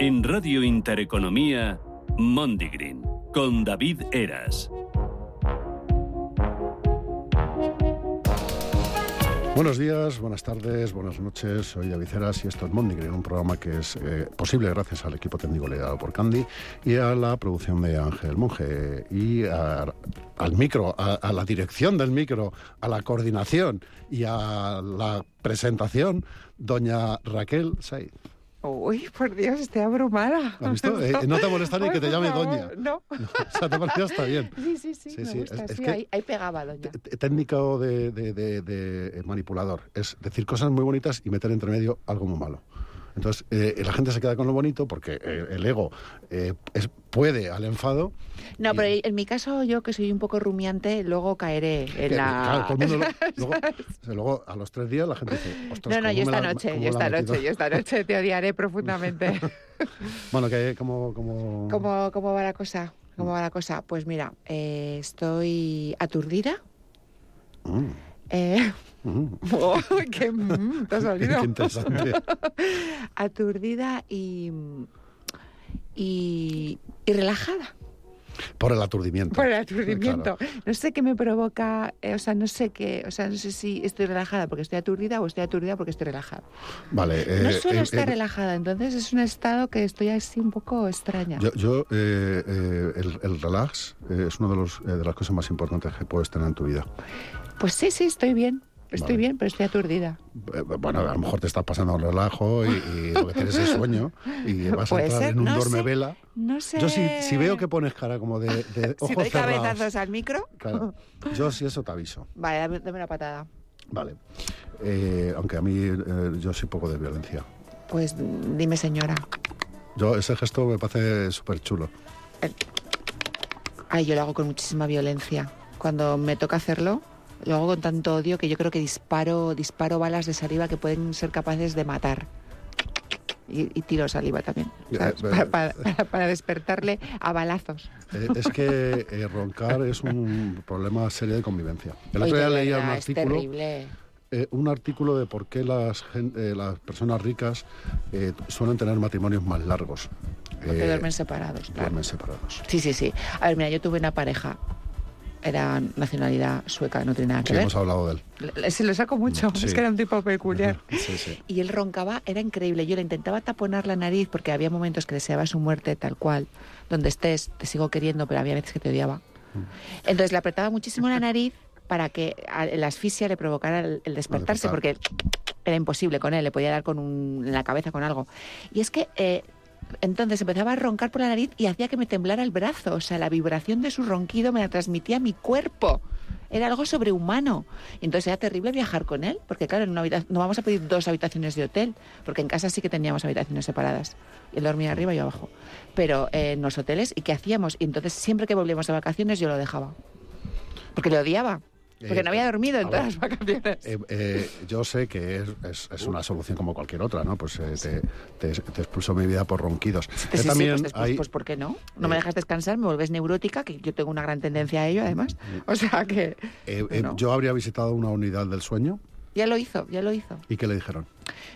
En Radio Intereconomía, Mondigreen, con David Eras. Buenos días, buenas tardes, buenas noches. Soy David Eras y esto es Mondigreen, un programa que es eh, posible gracias al equipo técnico liderado por Candy y a la producción de Ángel Monge y a- al micro, a, a la dirección del micro, a la coordinación y a la presentación, doña Raquel Saiz. Uy, por Dios, estoy abrumada. ¿Has visto? Eh, no te molesta ni Ay, que te llame favor, doña. No. O sea, te parecía está bien. Sí, sí, sí, Sí, me sí, gusta. es- es sí, que- ahí, ahí pegaba, doña. Técnico de, de- de- de manipulador. Es decir cosas muy bonitas y meter entre medio algo muy malo. Entonces, eh, la gente se queda con lo bonito porque eh, el ego eh, es- puede al enfado. No, y- pero en mi caso, yo que soy un poco rumiante, luego caeré en que, la... claro, luego, a los tres días la gente dice, "Ostras, No, no, ¿cómo yo esta la- noche, yo esta ha metido?". noche, yo esta noche te odiaré profundamente. Bueno, que como... como... ¿Cómo, ¿Cómo va la cosa? ¿Cómo va la cosa? Pues mira, eh, estoy aturdida. Mm, Eh, oh, qué mm, te ha salido. qué. Aturdida y, y, y relajada. Por el aturdimiento. Por el aturdimiento. Claro. No sé qué me provoca, eh, o sea, no sé qué, o sea, no sé si estoy relajada porque estoy aturdida o estoy aturdida porque estoy relajada. Vale. eh, no suelo eh, estar eh, relajada, entonces es un estado que estoy así un poco extraña. Yo, yo, eh, eh, el, el relax eh, es una de, los, eh, de las cosas más importantes que puedes tener en tu vida. Pues sí, sí, estoy bien. Estoy Vale. bien, pero estoy aturdida. Eh, Bueno, a lo mejor te estás pasando un relajo y, y lo que tienes es sueño y vas a entrar ser, en un no duerme sé. vela. No sé. Yo si, si veo que pones cara como de, de si ojos doy cerrados, cabezazos al micro. claro, yo si eso te aviso. Vale, dame, dame una patada. Vale. Eh, aunque a mí eh, yo soy poco de violencia. Pues dime, señora. Yo ese gesto me parece súper chulo. Ay, yo lo hago con muchísima violencia. Cuando me toca hacerlo, lo hago con tanto odio que yo creo que disparo, disparo balas de saliva que pueden ser capaces de matar. Y, y tiro saliva también. ¿sabes? Para, para- para- despertarle a balazos. Eh, es que eh, roncar es un problema serio de convivencia. El otro día leía un artículo. terrible. eh, un artículo de por qué las, eh, las personas ricas eh, suelen tener matrimonios más largos. Porque Eh, duermen separados, claro. duermen separados. Sí, sí, sí. A ver, mira, yo tuve una pareja. Era nacionalidad sueca, no tiene nada que Sí, ver. hemos hablado de él. Se lo saco mucho, Sí. es que era un tipo peculiar. Sí, sí. Y él roncaba, era increíble. Yo le intentaba taponar la nariz porque había momentos que deseaba su muerte tal cual. Donde estés, te sigo queriendo, pero había veces que te odiaba. Entonces le apretaba muchísimo la nariz para que la asfixia le provocara el, el despertarse, despertar. porque era imposible con él, le podía dar con un, en la cabeza con algo. Y es que eh, entonces empezaba a roncar por la nariz y hacía que me temblara el brazo. O sea, la vibración de su ronquido me la transmitía a mi cuerpo. Era algo sobrehumano. Entonces era terrible viajar con él, porque claro, en una no vamos a pedir dos habitaciones de hotel, porque en casa sí que teníamos habitaciones separadas. Él dormía arriba y yo abajo. Pero en los hoteles, ¿y qué hacíamos? Y entonces siempre que volvíamos de vacaciones yo lo dejaba. Porque le odiaba. Porque Eh, no había dormido en todas ver, las vacaciones. Eh, eh, yo sé que es, es- es una solución como cualquier otra, ¿no? Pues eh, te, te, te expulso mi vida por ronquidos. Sí, sí, también pues, hay- pues ¿por qué no? No me dejas descansar, me vuelves neurótica, que yo tengo una gran tendencia a ello además. O sea que ¿no? yo habría visitado una unidad del sueño ya lo hizo, ya lo hizo. y ¿qué le dijeron?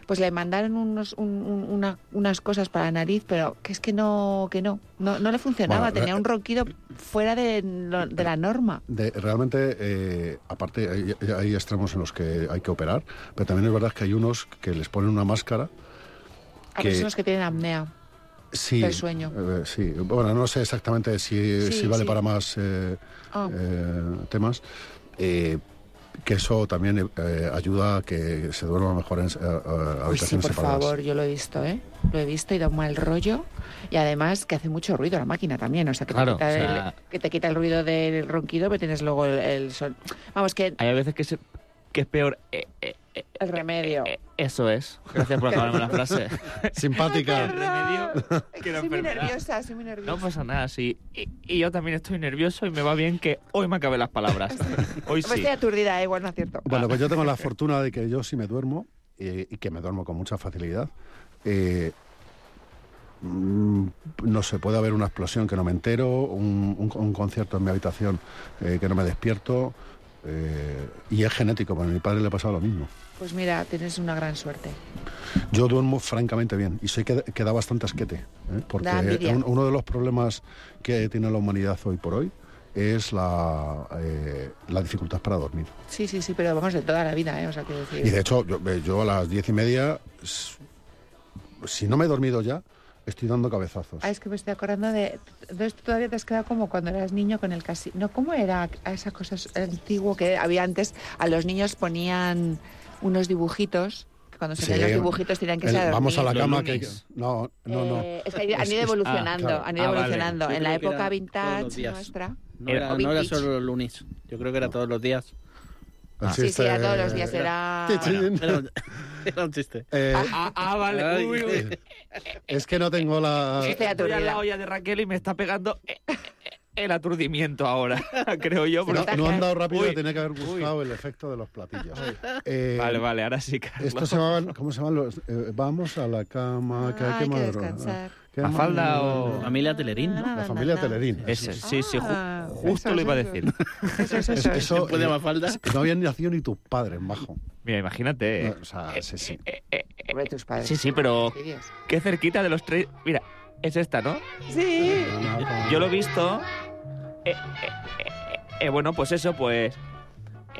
Pues le mandaron unos, un- un- una- unas cosas para la nariz, pero que es que no, que no, no, no le funcionaba, Bueno, tenía eh, un ronquido fuera de, de la norma. De- realmente, eh, aparte, hay, hay extremos en los que hay que operar, pero también es verdad que hay unos que les ponen una máscara. Que- personas que tienen apnea. Sí, del sueño. eh, sí, bueno, no sé exactamente si, Sí, si vale sí. para más eh, Ah. eh, temas. eh, que eso también eh, ayuda a que se duerma mejor en eh, eh, Uy, sí, habitaciones por separadas. favor, yo lo he visto, ¿eh? Lo he visto y da un mal rollo. Y además que hace mucho ruido la máquina también. O sea, que, Claro, te, quita o sea- el, que te quita el ruido del ronquido, pero tienes luego el, el son. Vamos, que Hay veces que, se- que es peor. Eh, eh, eh, el remedio. eh, eso es. Gracias por acabarme la frase. Simpática. El remedio que soy muy nerviosa, soy muy nerviosa. No pasa nada, sí. Y, y yo también estoy nervioso y me va bien que hoy me acabe las palabras. Hoy sí. estoy aturdida, eh, igual no acierto. Bueno, pues yo tengo la fortuna de que yo sí me duermo eh, y que me duermo con mucha facilidad. Eh, mm, no sé, puede haber una explosión que no me entero, un, un- un concierto en mi habitación eh, que no me despierto. eh, y es genético, porque a mi padre le pasaba lo mismo. Pues mira, tienes una gran suerte. Yo duermo francamente bien y sé que, que da bastante asquete, ¿eh? porque un- uno de los problemas que tiene la humanidad hoy por hoy es la, eh, la dificultad para dormir. Sí, sí, sí, pero vamos de toda la vida, ¿eh? O sea, quiero decir... Y de hecho, yo, eh, yo a las diez y media, si no me he dormido ya, estoy dando cabezazos. Ah, es que me estoy acordando de... Entonces todavía te has quedado como cuando eras niño con el casino. No, ¿cómo era esa cosa antigua que había antes? A los niños ponían unos dibujitos, que cuando se Sí, los dibujitos tenían que el- ser a vamos a la cama que... No, no, no. Eh, es que han ido es- evolucionando, ah, claro. han ido Ah, evolucionando. En la época vintage nuestra. No Era- no solo los lunes. Yo creo que era todos los días. El Sí, sí, era todos los días, era... Era, un- era un chiste. Eh, Ah, ah, vale. Uy, uy. es que no tengo la... Estoy aturdida. lado ya de Raquel y me está pegando el aturdimiento ahora, creo yo. No, no han dado rápido, Uy, tenía que haber uy. buscado el efecto de los platillos. Eh, Vale, vale, ahora sí, Carlos. Estos se llamaban, ¿cómo se llaman los? eh, vamos a la cama, que hay Ah, que hay que madrugar. descansar. ¿Qué ¿Mafalda madrugar? o- Familia Telerín, ¿no? La familia Telerín. Ese, sí, sí, ju- Ah, justo eso, lo iba a decir. Eso, eso, Es- eso. eso, Después de eh, Mafalda. no habían nacido ni tus padres, bajo. Mira, imagínate. eh. O sea, sí, sí. Eh, eh, eh, Hombre, tus padres. Sí, sí, pero qué cerquita de los tres. Mira, es esta, ¿no? Sí. Yo lo he visto. eh, eh, eh, eh, bueno, pues eso, pues.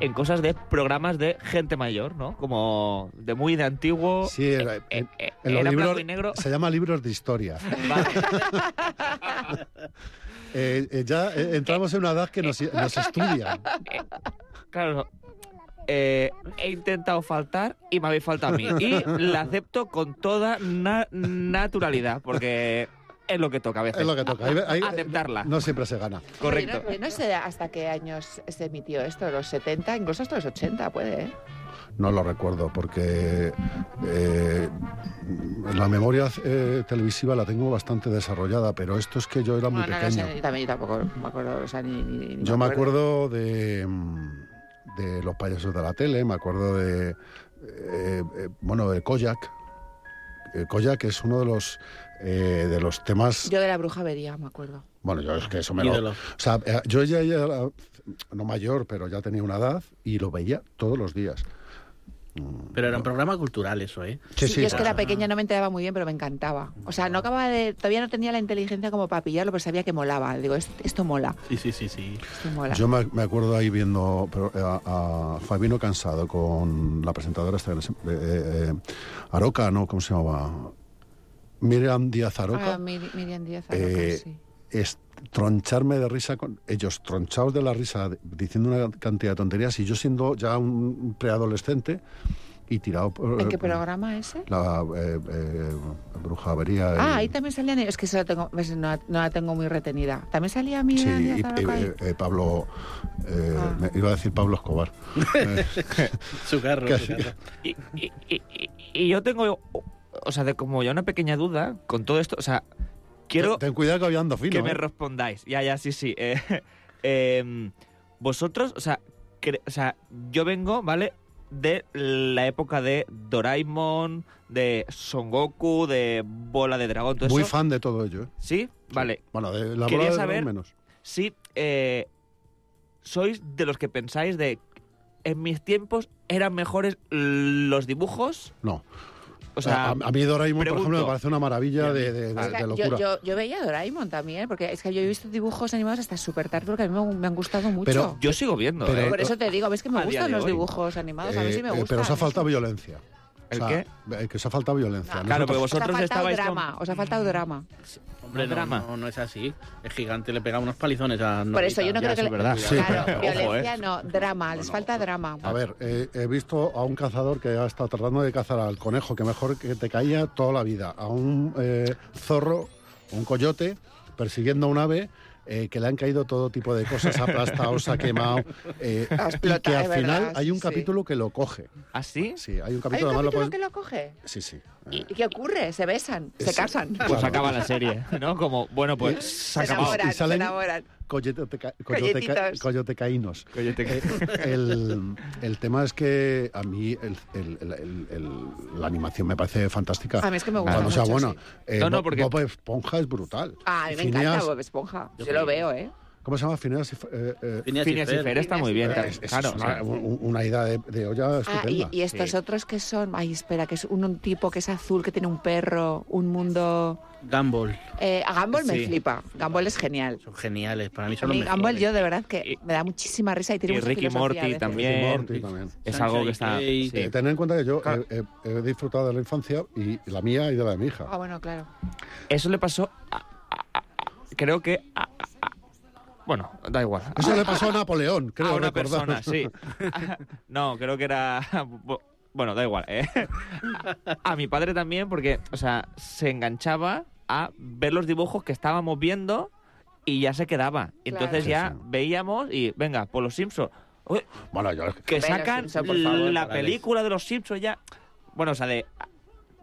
En cosas de programas de gente mayor, ¿no? Como de muy de antiguo. Sí, era- eh, en- eh, en los era libros blanco y negro. se llama libros de historia. Vale. Eh, eh, ya eh, entramos en una edad que nos, nos estudian. Claro, eh, he intentado faltar y me habéis faltado a mí. Y la acepto con toda na- naturalidad, porque es lo que toca a veces. Es lo que toca. Aceptarla. No siempre se gana. Correcto. No, no sé hasta qué años se emitió esto, los 70, incluso hasta los 80, puede, ¿eh? No lo recuerdo porque eh, la memoria eh, televisiva la tengo bastante desarrollada, pero esto es que yo era muy Bueno, no lo pequeño. sé, también yo tampoco me acuerdo, o sea, ni, ni- ni Yo me acuerdo de, mm, de los payasos de la tele, me acuerdo de, eh, eh, bueno, de Koyak. Eh, Koyak es uno de los, eh, de los temas... Yo de la bruja vería, me acuerdo. Bueno, yo es que eso me lo... O sea, eh, yo ya, ya era, no mayor, pero ya tenía una edad y lo veía todos los días. Pero era un programa cultural eso, ¿eh? Sí, Sí, sí. yo es que era pequeña, no me enteraba muy bien, pero me encantaba. O sea, no acababa de... Todavía no tenía la inteligencia como para pillarlo, pero sabía que molaba. Digo, "Est- esto mola, Sí, sí, sí, sí. esto mola. Yo me, me acuerdo ahí viendo pero, eh, a, a Fabino Cansado con la presentadora esta, eh, eh, Aroca, ¿no? ¿Cómo se llamaba? Miriam Díaz Aroca. Ah, Mir- Miriam Díaz Aroca, eh, sí. es troncharme de risa con ellos tronchados de la risa diciendo una cantidad de tonterías y yo siendo ya un preadolescente y tirado por ¿En qué eh, programa ese? la eh, eh, Ah, y- ahí también salían... Es que eso la tengo, ves, no, la- no la tengo muy retenida. ¿También salía Sí, Miriam y, ahí? eh, eh, Pablo, eh, Ah. me- iba a decir Pablo Escobar. Eh, Su carro, su carro. Y, y- y- y- y yo tengo, o sea, de como ya una pequeña duda con todo esto. O sea, quiero ten, ten cuidado que había ando fino. que me ¿eh? respondáis. Ya, ya, sí, sí. Eh, em, vosotros, o sea, o sea, yo vengo, ¿vale? De la época de Doraemon, de Son Goku, de Bola de Dragón, todo Muy eso. fan de todo ello. ¿eh? ¿Sí? Vale. Bueno, de la Quería bola de saber- menos. Sí, eh, sois de los que pensáis de en mis tiempos eran mejores los dibujos. No. O sea, a, a mí Doraemon, por ejemplo, me parece una maravilla de, de- de- locura. yo, yo veía Doraemon también, porque es que yo he visto dibujos animados hasta súper tarde, porque a mí me, me han gustado mucho. Pero- yo sigo viendo. pero- ¿eh? Por eso te digo, ves que me gustan los hoy. dibujos animados, a mí sí me Eh, eh, gustan. pero os ha faltado violencia. ¿El O sea, qué? Que os ha faltado violencia. No, Claro, porque Nosotros- Os ha vosotros faltado estabais drama, con- os ha faltado drama. Hombre, no, drama. no, no es así. El gigante le pega unos palizones a Por eso yo no Ya, creo que... eso es verdad. Sí, claro, pero- ojo, violencia ¿eh? no, drama, les falta drama. A ver, eh, he visto a un cazador que ha estado tratando de cazar al conejo, que mejor que te caía toda la vida, a un eh, zorro, un coyote, persiguiendo a un ave. eh, que le han caído todo tipo de cosas, ha aplastado, se ha quemado. eh, y que al final verdad, hay un sí. capítulo que lo coge. ¿Ah, sí? Sí, hay un ¿Hay capítulo, un además lo puedes- que lo coge? Sí, sí. ¿Y eh, y qué ocurre? Se besan, se Sí. casan. Pues Claro. acaba la serie, ¿no? Como, bueno, pues se enamoran, Y salen- se enamoran. Coyoteca- coyotecaínos. Coyote- Eh, el, el tema es que a mí el- el- el- el- el- la animación me parece fantástica. A mí es que me gusta Cuando sea buena. sí. Eh, No, no, Bob- porque- Bob Esponja es brutal. Ah, a mí me Phineas- encanta Bob Esponja. Yo lo veo, ¿eh? ¿Cómo se llama? Phineas y eh, eh, Phineas y Phineas y Fer. Fer está muy bien. es, también, es claro, una, un- una ida de, de olla Ah, estupenda. y, y estos Sí. otros que son, ay, espera, que es un, un tipo que es azul, que tiene un perro, un mundo... Gumball. Eh, a Gumball me Sí. flipa, Gumball es genial. Son geniales. Para mí son los mejores. Gumball yo de verdad que Y- me da muchísima risa y tiene y mucha Ricky Morty también. Ricky bien. Morty también. es algo que está... Eh, sí. ten en cuenta que yo Claro. he, he- he disfrutado de la infancia y la mía y de la de mi hija. Ah, bueno, claro. Eso le pasó a- a- a- a- creo que a- a- a- bueno, da igual. Eso le pasó a Napoleón, creo a una recordar. persona, sí. no, creo que era bueno, da igual. ¿eh? A, mi padre también porque, o sea, se enganchaba a ver los dibujos que estábamos viendo y ya se quedaba. Entonces Claro. ya veíamos y venga, por los Simpsons. Uy, Bueno, yo que sacan Simpson, por favor, la película de los Simpsons ya. Bueno, o sea, de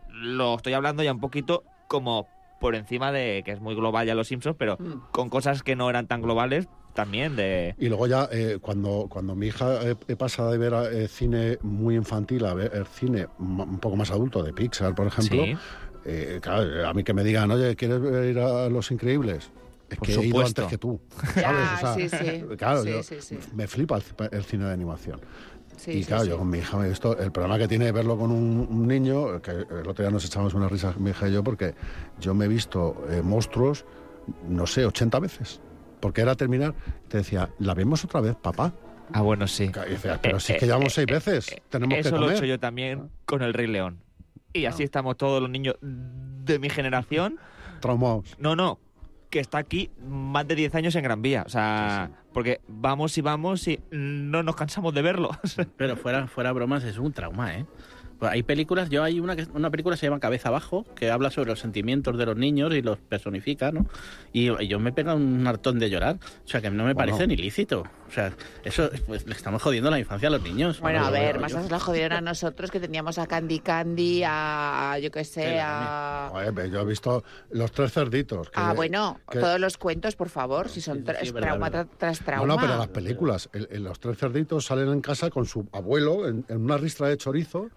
lo estoy hablando ya un poquito como por encima de que es muy global ya los Simpsons, pero Mm. con cosas que no eran tan globales también de Y luego ya, eh, cuando, cuando mi hija eh, eh, pasa de ver eh, cine muy infantil a ver el cine un poco más adulto, de Pixar, por ejemplo, Sí. eh, claro, a mí que me digan, oye, ¿quieres ir a Los Increíbles? Es Por que he ido supuesto. antes que tú. ¿sabes? O sea, sí, sí. Claro, Sí, yo- sí, sí. me flipa el, el cine de animación. Sí, y sí, claro, sí. yo con mi hija me he visto el problema que tiene verlo con un, un niño, que el otro día nos echamos una risa mi hija y yo, porque yo me he visto eh, monstruos, no sé, 80 veces. Porque era terminar, te decía, ¿la vemos otra vez, papá? Ah, bueno, sí. Y decía, pero Eh, si es eh, que llevamos eh, seis eh, veces, eh, tenemos Eso que lo he comer. hecho yo también con el Rey León. Y así estamos todos los niños de mi generación. Traumados. No, no, que está aquí más de 10 años en Gran Vía. O sea, porque vamos y vamos y no nos cansamos de verlo. Pero fuera, fuera bromas, es un trauma, ¿eh? Hay películas, yo hay una que una película que se llama Cabeza Abajo, que habla sobre los sentimientos de los niños y los personifica, ¿no? Y, y yo me pega un hartón de llorar. O sea, que no me Bueno. parece ni lícito. O sea, eso, pues le estamos jodiendo la infancia a los niños. Bueno, a ver, más nos la jodieron a nosotros que teníamos a Candy Candy, a yo qué sé, a... Pero yo he visto los tres cerditos. que- Ah, bueno, que- todos los cuentos, por favor, si son sí, tra- sí, trauma verdad. tras No, trauma. no, pero las películas. el- el- los tres cerditos salen en casa con su abuelo en, en una ristra de chorizo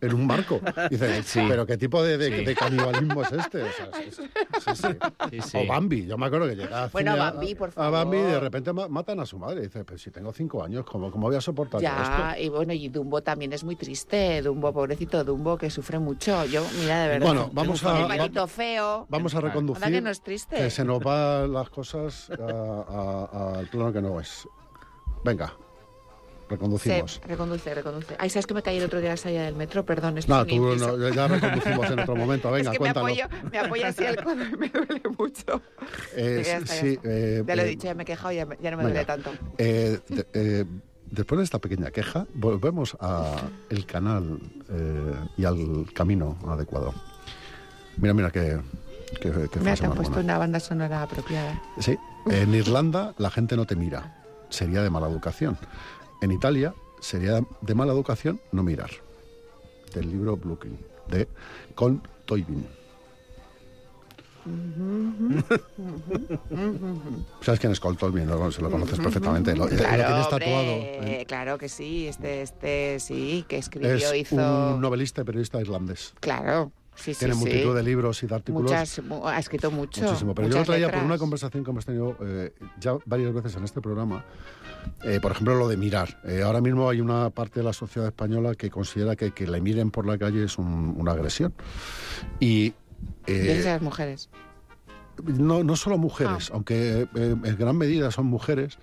en un barco. Dice, Sí. pero ¿qué tipo de, de- Sí. de canibalismo es este? O, sea, sí, sí, sí, sí. Sí, sí. O Bambi, yo me acuerdo que llegaba Bueno, a- Bambi, por A Bambi y de favor. repente ma- matan a su madre. Dice, pero si tengo cinco años, ¿cómo, cómo voy a soportar Ya, esto? y bueno, y Dumbo también es muy triste, Dumbo, pobrecito Dumbo, que sufre mucho. Yo, mira, de verdad. Bueno, vamos a, va- feo. vamos a reconducir. Que no es triste. que se nos van las cosas al plano que no es. Venga, Sí, reconducimos. reconduce, reconduce. Ay, ¿sabes que me caí el otro día a la salida del metro? Perdón, esto No, tú no, ya reconducimos en otro momento. Venga, es que cuéntalo. me apoyo, me apoyo así al codo y me duele mucho. Eh, Ya sí, eh, Ya lo he eh, dicho, ya me he quejado, ya, me- ya no me venga. duele tanto. Eh, de- eh, después de esta pequeña queja, volvemos al canal y al camino adecuado. Mira, mira qué Mira, frase te han puesto una banda sonora apropiada. Sí, en Irlanda la gente no te mira. Sería de mala educación. En Italia sería de mala educación no mirar. Del libro Bluekin, de Con Toybin. ¿Sabes quién es Col Toybin? Lo- Se lo conoces perfectamente. Lo, lo Claro, tienes tatuado. ¿eh? claro que sí, este, este, sí, que escribió, Es hizo... un novelista y periodista irlandés. Claro, sí, Tiene sí. multitud de libros y de artículos. Muchas, ha escrito mucho. Muchísimo. Pero yo lo traía por una conversación que hemos tenido eh, ya varias veces en este programa. Eh, por ejemplo, lo de mirar. Eh, ahora mismo hay una parte de la sociedad española que considera que que le miren por la calle es un- una agresión. Y. eh, las mujeres. no, no solo mujeres, Ah. aunque eh, en gran medida son mujeres.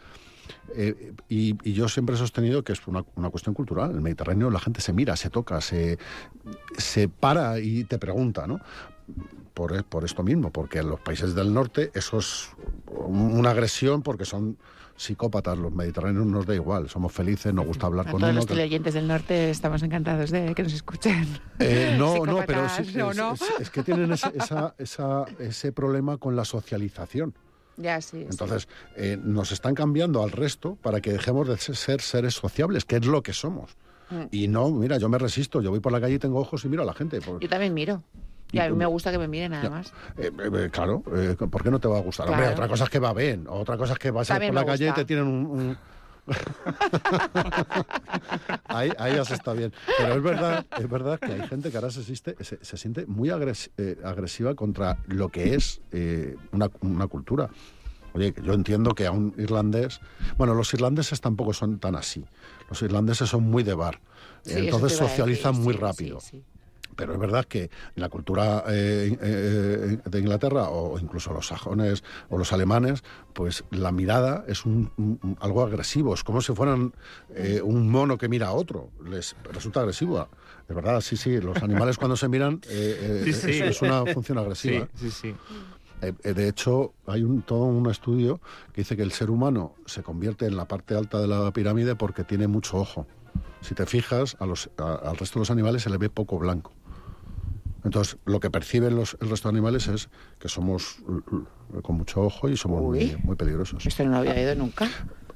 Eh, y, y yo siempre he sostenido que es una, una cuestión cultural. En el Mediterráneo la gente se mira, se toca, se, se para y te pregunta, ¿no? Por, por esto mismo, porque en los países del norte eso es un- una agresión porque son psicópatas. Los mediterráneos nos da igual, somos felices, nos gusta hablar A con todos uno. los que- teleoyentes del norte estamos encantados de que nos escuchen. Eh, no, no, pero es- es que tienen ese, esa- esa- ese problema con la socialización. Ya, sí. sí. Entonces, eh, nos están cambiando al resto para que dejemos de ser seres sociables, que es lo que somos. Mm. Y no, mira, yo me resisto, yo voy por la calle y tengo ojos y miro a la gente. Por- Yo también miro. Y a mí me gusta que me miren, además. Eh, eh, eh, claro, eh, ¿por qué no te va a gustar? Claro. Hombre, otra cosa es que va bien, otra cosa es que vas a ir por la calle y te tienen un... un- ahí, ahí ya se está bien. Pero es verdad, es verdad que hay gente que ahora se, existe- se, se siente muy agres- eh, agresiva contra lo que es eh, una, una cultura. Oye, yo entiendo que a un irlandés... Bueno, los irlandeses tampoco son tan así. Los irlandeses son muy de bar. Sí, Entonces socializan muy rápido. sí, sí. Pero es verdad que en la cultura eh, eh, de Inglaterra o incluso los sajones o los alemanes, pues la mirada es un, un- algo agresivo. Es como si fueran eh, un mono que mira a otro. Les resulta agresivo. Es verdad, sí, sí. Los animales cuando se miran eh, Sí, sí. Es, es una función agresiva. sí, sí. De hecho, hay un, todo un estudio que dice que el ser humano se convierte en la parte alta de la pirámide porque tiene mucho ojo. Si te fijas, a los, a- al resto de los animales se le ve poco blanco. Entonces, lo que perciben los, el resto de animales es que somos con mucho ojo y somos muy, Uy. muy peligrosos. Esto no lo había oído nunca.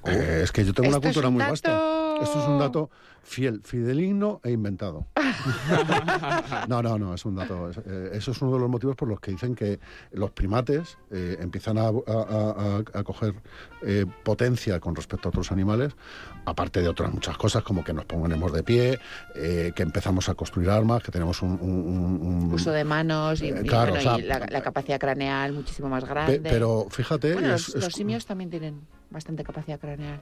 Eh, es que yo tengo una cultura muy dato- vasta. Esto es un dato fiel, fideligno e inventado. no, no, no, es un dato. es- eh, eso es uno de los motivos por los que dicen que los primates eh, empiezan a, a- a- a coger eh, potencia con respecto a otros animales, aparte de otras muchas cosas, como que nos ponemos de pie, eh, que empezamos a construir armas, que tenemos un... un- un- un- Uso de manos y, Eh, y, claro, bueno, o sea, y la, la capacidad craneal muchísimo más Pe- grande. pero fíjate... bueno, es- los, es- los simios también tienen bastante capacidad craneal.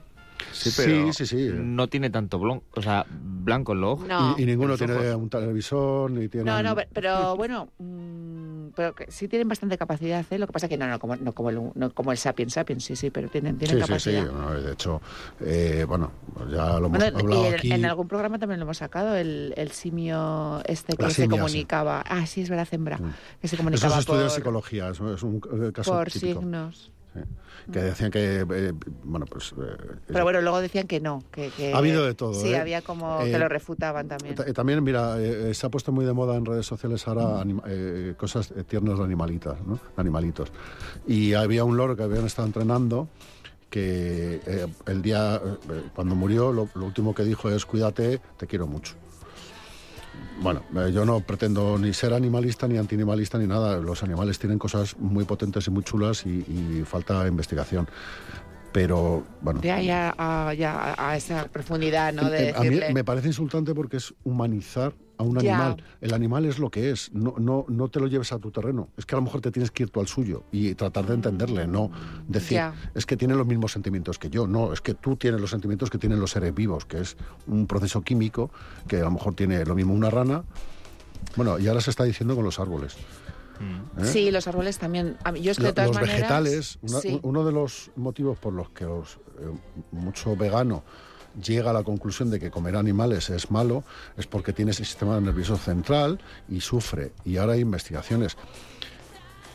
Sí, pero sí, sí, sí. no tiene tanto blon- o sea, blanco en los ojos. No. Y, y ninguno tiene ojos. un televisor, ni tiene... No, no, pe- pero bueno, mm, pero que sí tienen bastante capacidad, ¿eh? Lo que pasa que no, no como, no como, el, no como el Sapiens Sapiens, sí, sí, pero tienen, tienen Sí, sí, sí. capacidad. no, de hecho, eh, bueno, ya lo hemos Bueno, hablado y en, aquí. en algún programa también lo hemos sacado, el, el simio este que La se simia, comunicaba. Ah, sí, es verdad, hembra. Mm. Que se Eso comunicaba es de por, psicología, eso es un caso por típico. signos. Sí. Que decían que, eh, bueno, pues... eh, Pero bueno, luego decían que no. Que, que- Ha habido de todo, Sí, ¿eh? había como Eh, que lo refutaban también. ta- También, mira, eh, se ha puesto muy de moda en redes sociales Mm. ahora anima- eh, cosas eh, tiernas de animalitas, ¿no? Animalitos. Y había un loro que habían estado entrenando que eh, el día, eh, cuando murió, lo, lo último que dijo es, cuídate, te quiero mucho. Bueno, eh, yo no pretendo ni ser animalista, ni antianimalista, ni nada. Los animales tienen cosas muy potentes y muy chulas y, y falta investigación. Pero, bueno, Ya, ya, a, ya a esa profundidad, ¿no? De eh, a mí me parece insultante porque es humanizar a un Ya. animal. El animal es lo que es, no, no, no te lo lleves a tu terreno. Es que a lo mejor te tienes que ir tú al suyo y tratar de entenderle, no decir, Ya. es que tiene los mismos sentimientos que yo. No, es que tú tienes los sentimientos que tienen los seres vivos, que es un proceso químico que a lo mejor tiene lo mismo una rana. Bueno, y ahora se está diciendo con los árboles. Mm. ¿eh? Sí, los árboles también. A mí- yo es que de Lo- todas los maneras... vegetales, una- sí. uno de los motivos por los que los, eh, mucho vegano llega a la conclusión de que comer animales es malo es porque tiene ese sistema nervioso central y sufre. Y ahora hay investigaciones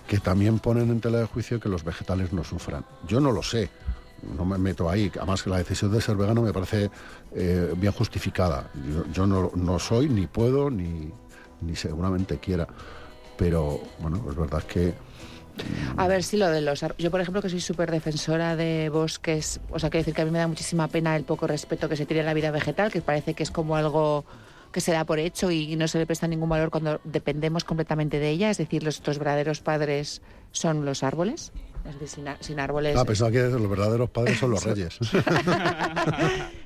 que también ponen en tela de juicio que los vegetales no sufran. Yo no lo sé, no me meto ahí. Además que la decisión de ser vegano me parece eh, bien justificada. Yo, yo no, no soy, ni puedo, ni, ni seguramente quiera. Pero bueno, es verdad que A ver, sí, lo de los. Yo, por ejemplo, que soy súper defensora de bosques, o sea, quiero decir que a mí me da muchísima pena el poco respeto que se tiene a la vida vegetal, que parece que es como algo que se da por hecho y no se le presta ningún valor cuando dependemos completamente de ella. Es decir, nuestros verdaderos padres son los árboles. Es decir, sin, sin árboles. Ah, pensaba que los verdaderos padres son los reyes.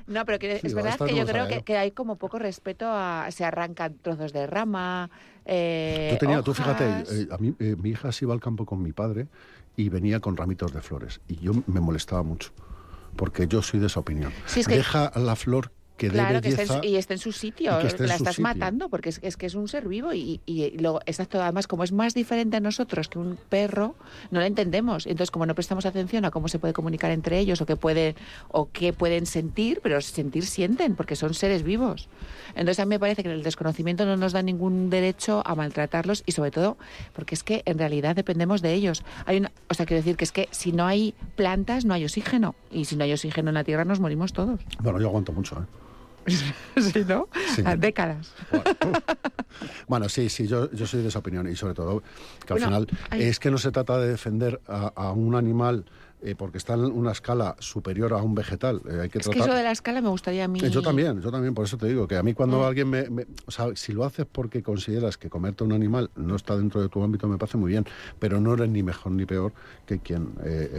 No, pero que es verdad que yo creo que, yo. que hay como poco respeto a. Se arrancan trozos de rama. Eh, Tú, tenía, tú fíjate, eh, a mí, eh, mi hija se iba al campo con mi padre y venía con ramitos de flores. Y yo me molestaba mucho, porque yo soy de esa opinión. Sí, es que- Deja la flor que dé Claro, que esté, en su, y esté en su sitio, y que esté en la su estás sitio. matando, porque es, es que es un ser vivo y, y luego, exacto, además, como es más diferente a nosotros que un perro, no lo entendemos. Entonces, como no prestamos atención a cómo se puede comunicar entre ellos o qué pueden, o qué pueden sentir, pero sentir sienten, porque son seres vivos. Entonces, a mí me parece que el desconocimiento no nos da ningún derecho a maltratarlos y, sobre todo, porque es que en realidad dependemos de ellos. Hay una, o sea, quiero decir que es que si no hay plantas, no hay oxígeno. Y si no hay oxígeno en la Tierra, nos morimos todos. Bueno, yo aguanto mucho, ¿eh? sí, ¿no? Sí. A décadas. Bueno, sí, sí, yo, yo soy de esa opinión y sobre todo que al Bueno, final hay- es que no se trata de defender a, a un animal eh, porque está en una escala superior a un vegetal. Eh, hay que Es que eso de la escala me gustaría a mí. Eh, Yo también, yo también, por eso te digo que a mí cuando Mm. alguien me, me- O sea, si lo haces porque consideras que comerte un animal no está dentro de tu ámbito, me parece muy bien, pero no eres ni mejor ni peor que quien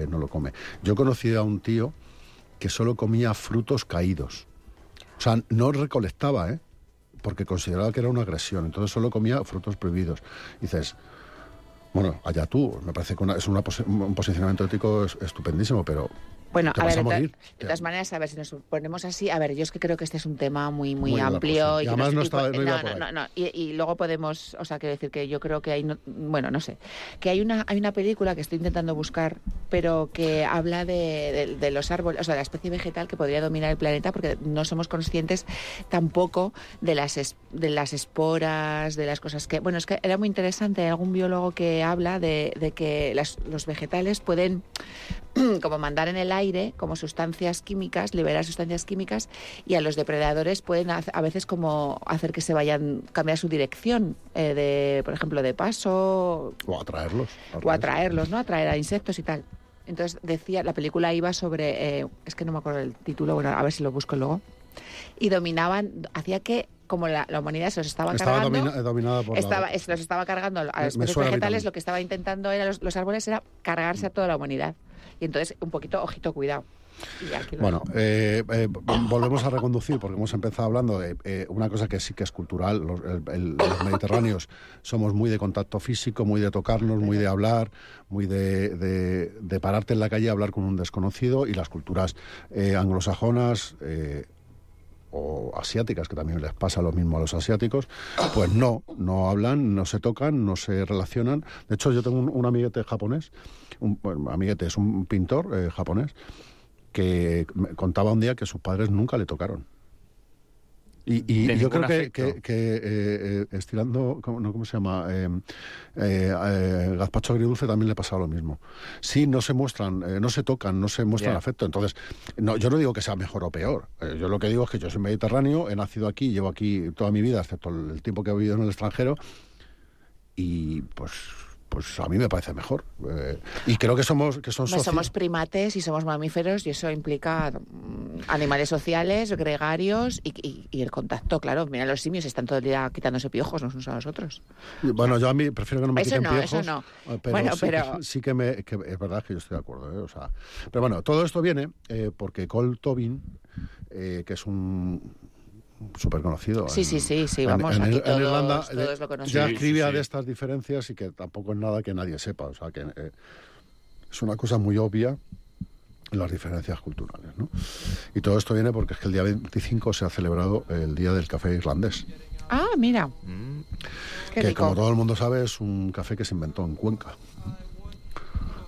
no lo come. Yo conocí a un tío que solo comía frutos caídos. O sea, no recolectaba, ¿eh? Porque consideraba que era una agresión, entonces solo comía frutos prohibidos. dices, Bueno, allá tú, me parece que una- es un posicionamiento ético es- estupendísimo, pero Bueno, a ver, a de, to- morir. de todas maneras, a ver, si nos ponemos así, a ver, yo es que creo que este es un tema muy muy, amplio. Y además no está- y, y luego podemos, o sea, quiero decir que yo creo que hay, no- bueno, no sé, que hay una hay una película que estoy intentando buscar, pero que habla de, de- de los árboles, o sea, de la especie vegetal que podría dominar el planeta, porque no somos conscientes tampoco de las es- de las esporas, de las cosas que, bueno, es que era muy interesante, hay algún biólogo que habla de, de que las- los vegetales pueden como mandar en el aire como sustancias químicas, liberar sustancias químicas y a los depredadores pueden a veces como hacer que se vayan, cambiar su dirección eh, de, por ejemplo, de paso o atraerlos. o atraerlos, ¿no? Atraer a insectos y tal. Entonces decía, la película iba sobre, eh, es que no me acuerdo el título, bueno, a ver si lo busco luego. Y dominaban, hacía que como la, la humanidad se los estaba, Estaba cargando, domina- eh, dominada por estaba, la... es- los estaba cargando a mí vegetales, lo que estaba intentando era los, los árboles era cargarse a toda la humanidad. Y entonces, un poquito, ojito, cuidado. Bueno, eh, eh, volvemos a reconducir porque hemos empezado hablando de eh, una cosa que sí que es cultural. Los, el- el- los mediterráneos somos muy de contacto físico, muy de tocarnos, muy de hablar, muy de, de- de pararte en la calle a hablar con un desconocido y las culturas eh, anglosajonas. O asiáticas, que también les pasa lo mismo a los asiáticos, pues no, no hablan, no se tocan, no se relacionan. De hecho, yo tengo un, un amiguete japonés, un amiguete, es un pintor eh, japonés, que contaba un día que sus padres nunca le tocaron. Y, yo creo que, afecto. que- que, eh, estirando, ¿cómo, no, ¿cómo se llama? Eh, eh, eh, Gazpacho Agridulce también le pasa lo mismo. Sí, no se muestran, eh, no se tocan, no se muestran afecto. Entonces, no, yo no digo que sea mejor o peor. Eh, yo lo que digo es que yo soy mediterráneo, he nacido aquí, llevo aquí toda mi vida, excepto el tiempo que he vivido en el extranjero, y pues pues a mí me parece mejor. Eh, y creo que somos que son soci- somos primates y somos mamíferos y eso implica mm, animales sociales, gregarios y, y- y el contacto, claro. Mira, los simios están todo el día quitándose piojos unos a los otros. Bueno, yo a mí prefiero que no me Eso quiten no, piojos. eso no. eh, Pero, Bueno, sí, pero- Que, sí que, me, que es verdad que yo estoy de acuerdo. ¿eh? O sea, pero bueno, todo esto viene eh, porque Cole Tobin, eh, que es un súper conocido. Sí, sí, sí, sí, vamos, en, aquí en todos- Irlanda todos eh, lo conocemos. ya escribía sí, sí. de estas diferencias y que tampoco es nada que nadie sepa. O sea, que eh, es una cosa muy obvia las diferencias culturales. ¿no? Y todo esto viene porque es que el día 25 se ha celebrado el Día del Café Irlandés. Ah, mira, Mm, qué que rico. como todo el mundo sabe es un café que se inventó en Cuenca.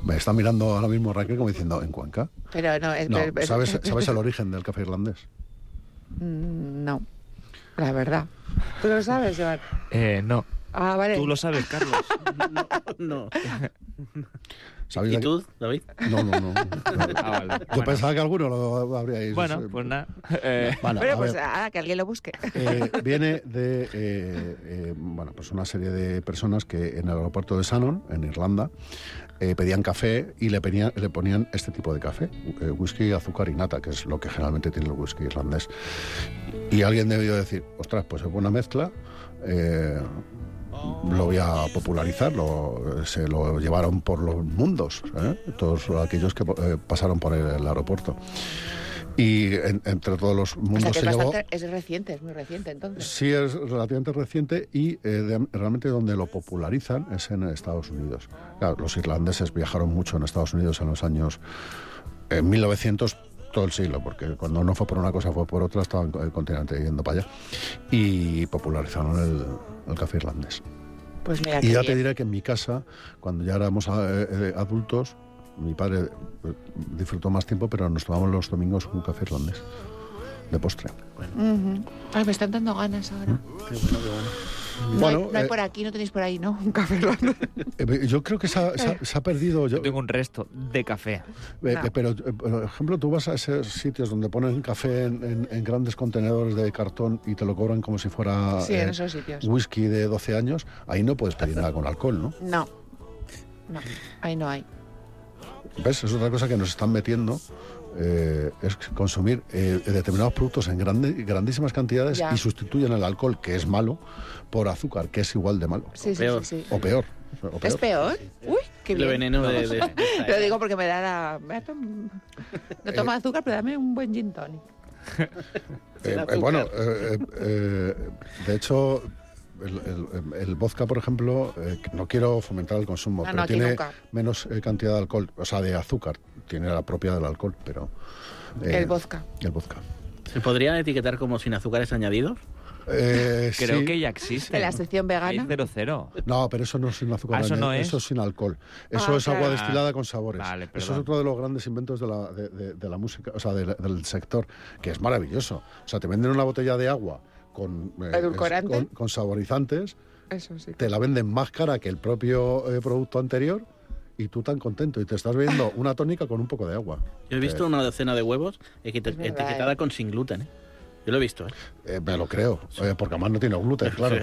Me está mirando ahora mismo Raquel como diciendo, ¿en Cuenca? Pero no, es- No, pero- pero- ¿sabes, ¿sabes el origen del café irlandés? Mm, No, la verdad. ¿Tú lo sabes, Joan? eh, no. Ah, vale. Tú lo sabes, Carlos. No. ¿Sabéis ¿Y de qué- tú, David? No, no, no. no. Ah, vale. Yo Bueno. pensaba que alguno lo habríais... Bueno, eh, pues nada. Eh, Bueno, Bueno, a pues ver, ah, que alguien lo busque. eh, viene de eh, eh, bueno, pues una serie de personas que en el aeropuerto de Shannon, en Irlanda, eh, pedían café y le, le ponían este tipo de café, eh, whisky, azúcar y nata, que es lo que generalmente tiene el whisky irlandés. Y alguien debió decir, ostras, pues es buena mezcla, eh, lo voy a popularizar, lo- se lo llevaron por los mundos, ¿eh? todos aquellos que eh, pasaron por el, aeropuerto. Y en- entre todos los O mundos sea, se es, bastante, es reciente, es muy reciente entonces. Sí, es relativamente reciente y eh, de- realmente donde lo popularizan es en Estados Unidos. Claro, los irlandeses viajaron mucho en Estados Unidos en los años en 1900 todo el siglo, porque cuando no fue por una cosa fue por otra, estaban el continente yendo para allá y popularizaron el, el café irlandés. Pues mira, Y ya te diré que en mi casa, cuando ya éramos eh, eh, adultos, mi padre eh, disfrutó más tiempo, pero nos tomamos los domingos un café irlandés de postre. Ujú. Ay, me están dando ganas ahora. Qué bueno, qué bueno. No, Bueno, hay, no hay eh, por aquí, no tenéis por ahí, ¿no? Un café irlandés. Eh, Yo creo que se ha, se ha- se ha perdido. Yo, yo tengo un resto de café. eh, No. Pero, eh, por ejemplo, tú vas a esos sitios donde ponen café en, en- en grandes contenedores de cartón y te lo cobran como si fuera Sí, eh, en esos sitios. whisky de 12 años, ahí no puedes pedir nada con alcohol, ¿no? No. No, ahí no hay. ¿Ves? Es otra cosa que nos están metiendo. Eh, es consumir eh, determinados productos en grande- grandísimas cantidades Ya. y sustituyen el alcohol, que es malo, por azúcar, que es igual de malo. Sí, sí, peor. sí, sí. O peor. o ¿Es peor? Uy, qué bien. veneno de, de- de esta Lo digo porque me da la... me da tom- No tomo azúcar, pero dame un buen gin tonic. Eh, eh, bueno, eh, eh, eh, de hecho, el, el- el vodka, por ejemplo, eh, no quiero fomentar el consumo, No, pero no, tiene nunca. menos eh, cantidad de alcohol, o sea, de azúcar. Tiene la propia del alcohol, pero... eh, El vodka. El vodka. ¿Se podría etiquetar como sin azúcares añadidos? Eh, Creo sí. que ya existe. En la sección vegana. cero cero. No, pero eso no es sin azúcar. Ah, ¿eso no es? Eso es sin alcohol. Eso Ah, es agua claro. destilada con sabores. Vale, eso es otro de los grandes inventos de la, de, de- de la música, o sea, del- del sector, que es maravilloso. O sea, te venden una botella de agua con, eh, ¿Edulcorante? con, con saborizantes, Eso sí. te la venden más cara que el propio eh, producto anterior y tú tan contento. Y te estás bebiendo una tónica con un poco de agua. Yo he visto una docena de huevos etiquetada ¿eh? con sin gluten. ¿eh? Yo lo he visto. ¿eh? Eh, me lo creo, eh, porque además no tiene gluten, claro.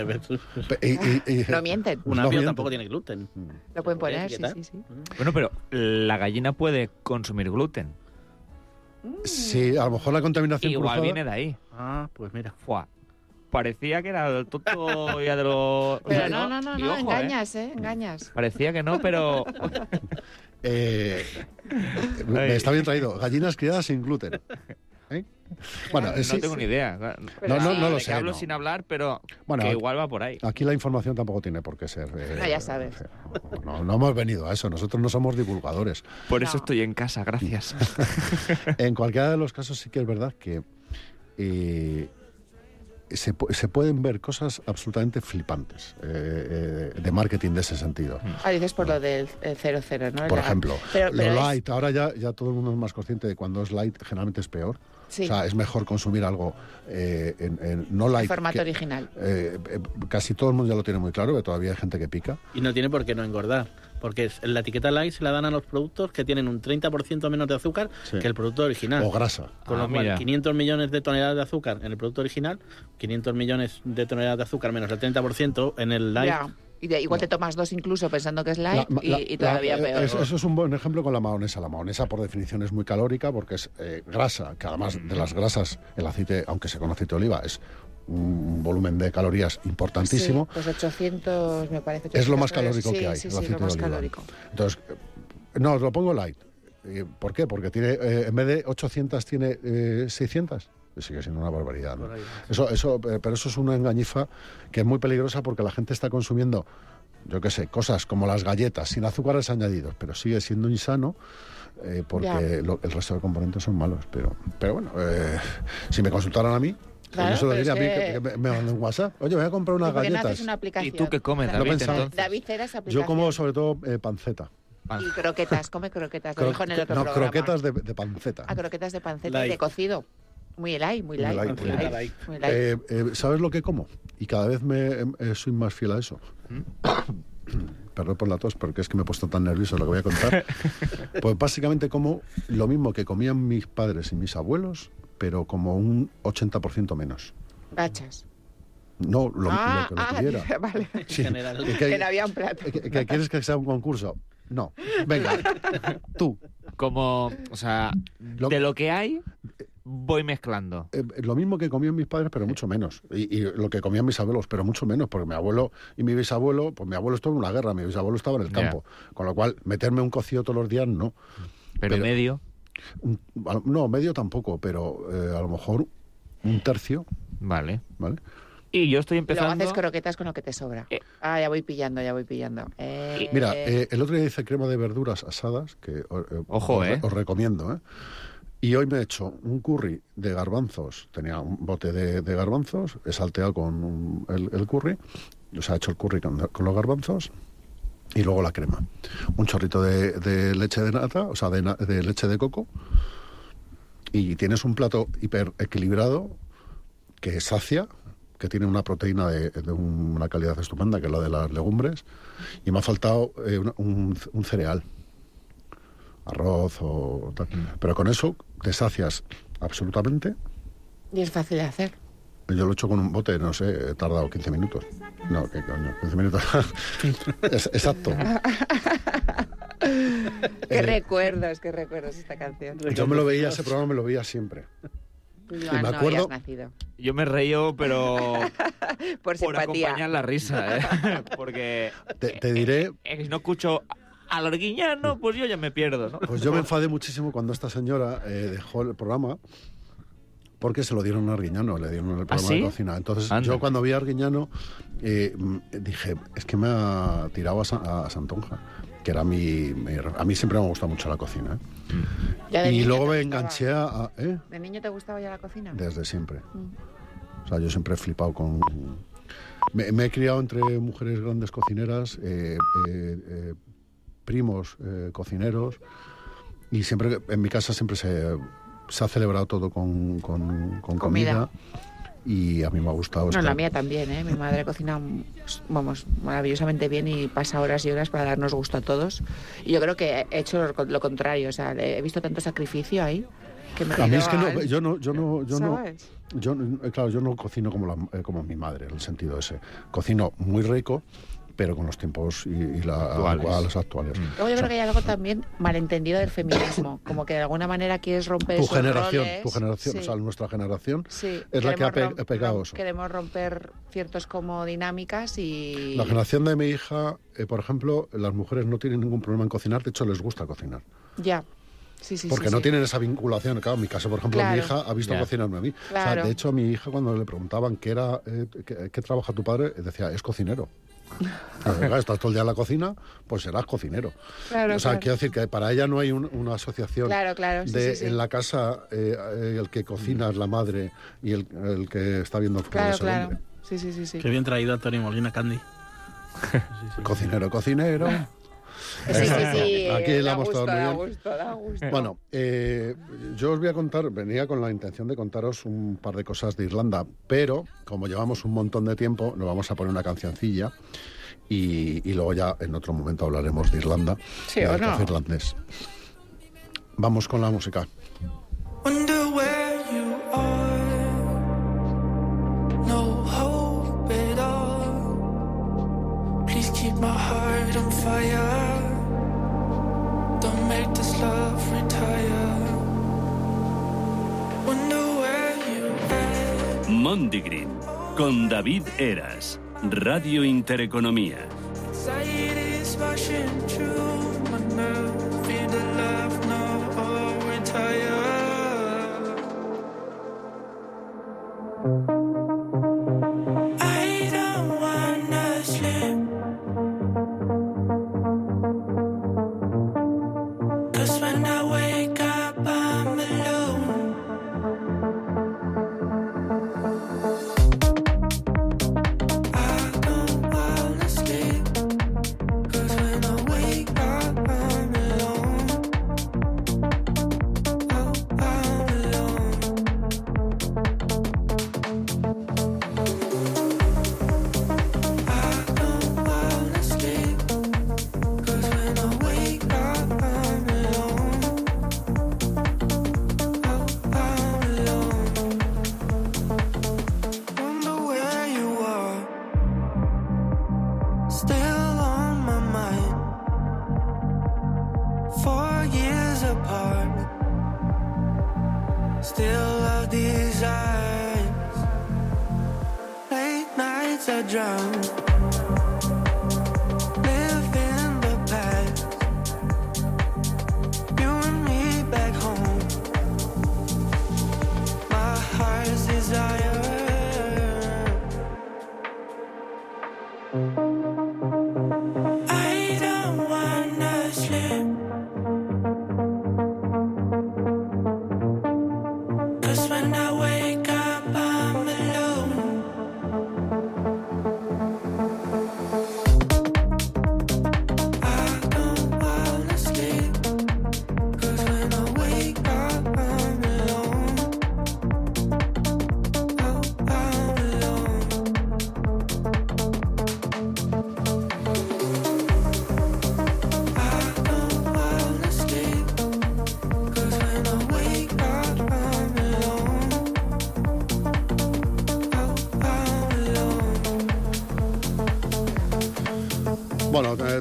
Pe- y- y- y- No mienten. Un No apio mienten. tampoco tiene gluten. Lo pueden ¿Puede poner, sí, sí, sí. Bueno, pero la gallina puede consumir gluten. Sí, a lo mejor la contaminación Igual cruzada- viene de ahí. Ah, pues mira. Fua. Parecía que era el tonto ya de los... Pero no, no, no, Y no, ojo, ¿eh? engañas, ¿eh? Engañas. Parecía que no, pero... Eh, me está bien traído. Gallinas criadas sin gluten. ¿Eh? Bueno, no sí, tengo ni idea. No, no, no lo sé, hablo no. sin hablar, pero Bueno, que igual va por ahí. Aquí la información tampoco tiene por qué ser. eh, No, ya sabes. No, no hemos venido a eso. Nosotros no somos divulgadores. Por eso No. estoy en casa, gracias. En cualquiera de los casos sí que es verdad que eh, se, pu- se pueden ver cosas absolutamente flipantes eh, eh, de marketing de ese sentido. Ah, dices por lo del 00, ¿no? Por La- ejemplo, Pero, pero lo es- light, ahora ya, ya todo el mundo es más consciente de cuando es light, generalmente es peor. Sí, O sea, es mejor consumir algo eh, en, en- no light. formato que- original. eh, eh, casi todo el mundo ya lo tiene muy claro, pero todavía hay gente que pica. Y no tiene por qué no engordar. Porque es- la etiqueta light se la dan a los productos que tienen un 30% menos de azúcar Sí. que el producto original. O grasa. Con Ah, lo cual, mira. 500 millones de toneladas de azúcar en el producto original, 500 millones de toneladas de azúcar menos el 30% en el light. Ya. Y de- igual te tomas dos incluso pensando que es light La- y, la- y todavía la- peor. Eso, eso es un buen ejemplo con la mahonesa. La mahonesa, por definición, es muy calórica porque es eh, grasa, que además de las grasas, el aceite, aunque se con aceite de oliva, es un volumen de calorías importantísimo. Sí, pues 800, me parece. Es lo más 800 calórico que hay, Sí, el sí, sí, aceite lo de más oliva. calórico. Entonces, eh, no, os lo pongo light. Eh, ¿Por qué? Porque tiene, eh, en vez de 800 tiene eh, 600. Sigue siendo una barbaridad. ¿no? Eso, eso, pero eso es una engañifa que es muy peligrosa porque la gente está consumiendo, yo qué sé, cosas como las galletas sin azúcares añadidos, pero sigue siendo insano eh, porque lo- el resto de componentes son malos. Pero, pero bueno, eh, si me consultaran a mí, pues Claro, yo se lo a mí que- me, manden un WhatsApp. Oye, voy a comprar unas ¿Y por qué no galletas. haces una aplicación? ¿Y tú qué comes, David, pensaba. entonces? David aplicación. Yo como sobre todo eh, panceta. Y croquetas, come croquetas. Lo Cro- dijo en el otro no, programa. croquetas de, de panceta. Ah, croquetas de panceta y de cocido. Muy light, muy light. light, muy light, light. muy light. Eh, eh, ¿Sabes lo que como? Y cada vez me eh, soy más fiel a eso. Perdón por la tos, porque es que me he puesto tan nervioso lo que voy a contar. Pues básicamente como lo mismo que comían mis padres y mis abuelos, pero como un 80% menos. Gachas. No, lo, ah, lo que lo ah, tuviera. vale. Sí. general. ¿Que, Que había un plato. que- que quieres que sea un concurso? No. Venga, tú. Como, o sea, Lo- de lo que hay, voy mezclando. Eh, lo mismo que comían mis padres, pero mucho menos. Y, y lo que comían mis abuelos, pero mucho menos, porque mi abuelo y mi bisabuelo, pues mi abuelo estuvo en una guerra, mi bisabuelo estaba en el campo. Con lo cual, meterme un cocido todos los días, no. Pero, Pero- medio, no, medio tampoco, pero eh, a lo mejor un tercio, vale. ¿vale? Y yo estoy Luego empezando... haces croquetas con lo que te sobra. Eh. Ah, ya voy pillando, ya voy pillando. Eh, Mira, eh, el otro día hice crema de verduras asadas, que eh, Ojo, os, eh. os recomiendo, ¿eh? Y hoy me he hecho un curry de garbanzos. Tenía un bote de, de garbanzos, he salteado con un- el, el curry, o sea, he hecho el curry con, con los garbanzos y luego la crema. Un chorrito de, de leche de nata, o sea, de, leche de coco. Y tienes un plato hiper equilibrado que sacia, que tiene una proteína de, de un- una calidad estupenda, que es la de las legumbres. Y me ha faltado eh, un, un- un cereal, arroz o tal. Pero con eso te sacias absolutamente. Y es fácil de hacer. Yo lo he hecho con un bote, no sé, he tardado 15 minutos. No, ¿qué coño? 15 minutos. Es- exacto. Qué Eh, recuerdos, qué recuerdos esta canción. Yo me lo veía, ese programa me lo veía siempre. Tú, me Joan, no acuerdo- habías nacido. Yo me reío, pero Por por simpatía. acompañar la risa, ¿eh? Porque Te, te diré, eh, si no escucho al arguiñano, pues yo ya me pierdo, ¿no? pues yo me enfadé muchísimo cuando esta señora eh, dejó el programa porque se lo dieron a Arguiñano, le dieron el programa ¿Ah, sí? de cocina. Entonces Anda. yo cuando vi a Arguiñano eh, mm, dije, es que me ha tirado a, Sa- a Santonja, que era mi, mi- A mí siempre me ha gustado mucho la cocina. ¿eh? Ya Y luego me enganché a... ¿eh? ¿De niño te gustaba ya la cocina? Desde siempre. Mm. O sea, yo siempre he flipado con... Me, me he criado entre mujeres grandes cocineras, eh, eh, eh, primos eh, cocineros, y siempre en mi casa siempre se, se ha celebrado todo con, con- con Comida. comida. y a mí me ha gustado. No, estar- la mía también, ¿eh? Mi madre cocina, vamos, maravillosamente bien y pasa horas y horas para darnos gusto a todos. Y yo creo que he hecho lo, lo contrario, o sea, he visto tanto sacrificio ahí que me A mí es que no, yo no, yo no, yo ¿sabes? yo, no- eh, claro, yo no cocino como, la, eh, como mi madre, en el sentido ese. Cocino muy rico, pero con los tiempos y, y la, Actuales. actuales. actuales. Luego yo O sea, creo que hay algo también malentendido del feminismo, como que de alguna manera quieres romper tu esos generación, roles. tu generación, Sí. o sea, nuestra generación Sí, es la que ha pe- pegado eso. Queremos romper ciertos como dinámicas y... La generación de mi hija, eh, por ejemplo, las mujeres no tienen ningún problema en cocinar, de hecho les gusta cocinar. Ya, sí, sí, porque sí, no sí. tienen esa vinculación. Claro, en mi caso, por ejemplo, Claro. mi hija ha visto Ya. cocinarme a mí. O sea, de hecho, a mi hija cuando le preguntaban qué era, eh, qué, qué trabaja tu padre, decía, es cocinero. Claro, estás todo el día en la cocina, pues serás cocinero. Claro, o sea, claro. quiero decir que para ella no hay un- una asociación Claro, claro, sí, de sí, sí. en la casa eh, el que cocina es la madre y el, el que está viendo el Claro, es el claro. hombre. Sí, sí, sí, sí. Qué bien traído Antonio Molina Candy. Cocinero, cocinero. Sí, sí, sí. Aquí la hemos gusto, estado muy da bien. gusto, da gusto. Bueno, eh, yo os voy a contar, venía con la intención de contaros un par de cosas de Irlanda, pero como llevamos un montón de tiempo, nos vamos a poner una cancioncilla y, y luego ya en otro momento hablaremos de Irlanda Sí, y ¿o no? irlandés. Vamos con la música. Wonder where you are. Mondigreen con David Eras. Radio Intereconomía.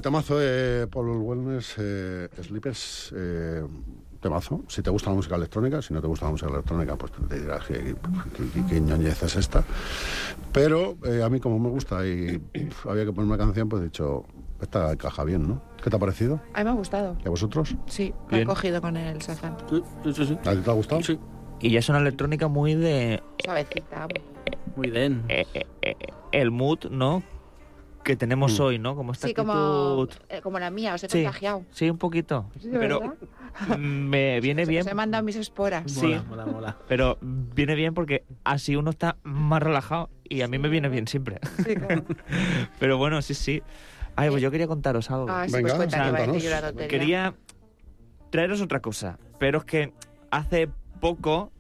Eh, temazo de Paul Wellness, eh, Sleepers, eh, temazo. Si te gusta la música electrónica, si no te gusta la música electrónica, pues te dirás que, que ñoñez es esta. Pero eh, a mí como me gusta y había que poner una canción, pues he dicho, esta encaja bien, ¿no? ¿Qué te ha parecido? A mí me ha gustado. ¿Y a vosotros? Sí, me he Bien. cogido con el sazán. Sí, sí, sí. ¿A ti te ha gustado? Sí. Y ya es una electrónica muy de Suavecita. Muy den. eh, eh, eh, el mood, ¿no? Que tenemos Mm. hoy, ¿no? Como esta Sí, como, actitud. eh, como la mía, os he Sí. contagiado. Sí, un poquito. Pero me viene bien. Os he mandado mis esporas. Sí. Mola, mola, mola. Pero viene bien porque así uno está más relajado y a mí me viene bien siempre. Sí, claro. Pero bueno, sí, sí. Ay, pues yo quería contaros algo. Ah, sí, Venga, pues tontería. Quería traeros otra cosa, pero es que hace poco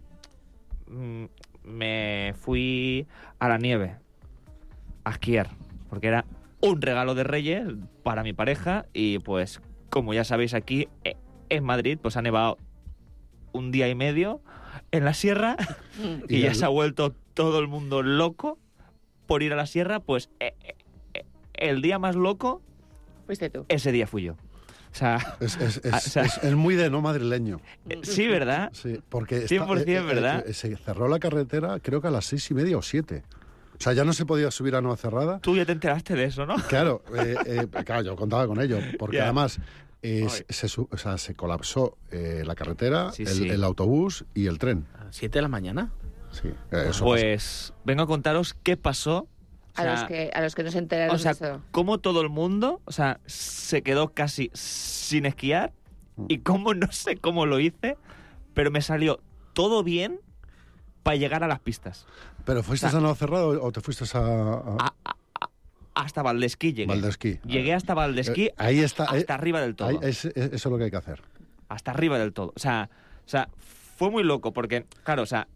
mm, me fui a la nieve a esquiar, porque era un regalo de Reyes para mi pareja y pues como ya sabéis aquí eh, en Madrid pues ha nevado un día y medio en la sierra y, Y ya el- se ha vuelto todo el mundo loco por ir a la sierra, pues eh, eh, eh, el día más loco Fuiste tú. ese día fui yo. O sea, Es, es- es- o sea- es- es muy de no madrileño. eh, sí, ¿verdad? Sí, porque 100% ¿verdad? eh, se cerró la carretera creo que a las seis y media o siete. O sea, ya no se podía subir a Nueva Cerrada. Tú ya te enteraste de eso, ¿no? Claro, eh, eh, claro, yo contaba con ello, porque además eh, se, su- o sea, se colapsó eh, la carretera, Sí, el, sí. el autobús y el tren. ¿A 7 de la mañana? Sí, eh, eso Pues vengo a contaros qué pasó. O A los que, a los que no se enteraron o sea, de eso. cómo todo el mundo, o sea, se quedó casi sin esquiar y cómo no sé cómo lo hice, pero me salió todo bien para llegar a las pistas. ¿Pero fuiste o sea- a Nueva Cerrada o te fuiste a, a- A- Hasta Valdesquí llegué. Valdesquí? Llegué hasta Valdesquí, Eh, ahí está, eh, hasta arriba del todo. ahí- es- es- eso es lo que hay que hacer. hasta arriba del todo. O sea, o sea, fue muy loco porque, claro, o sea,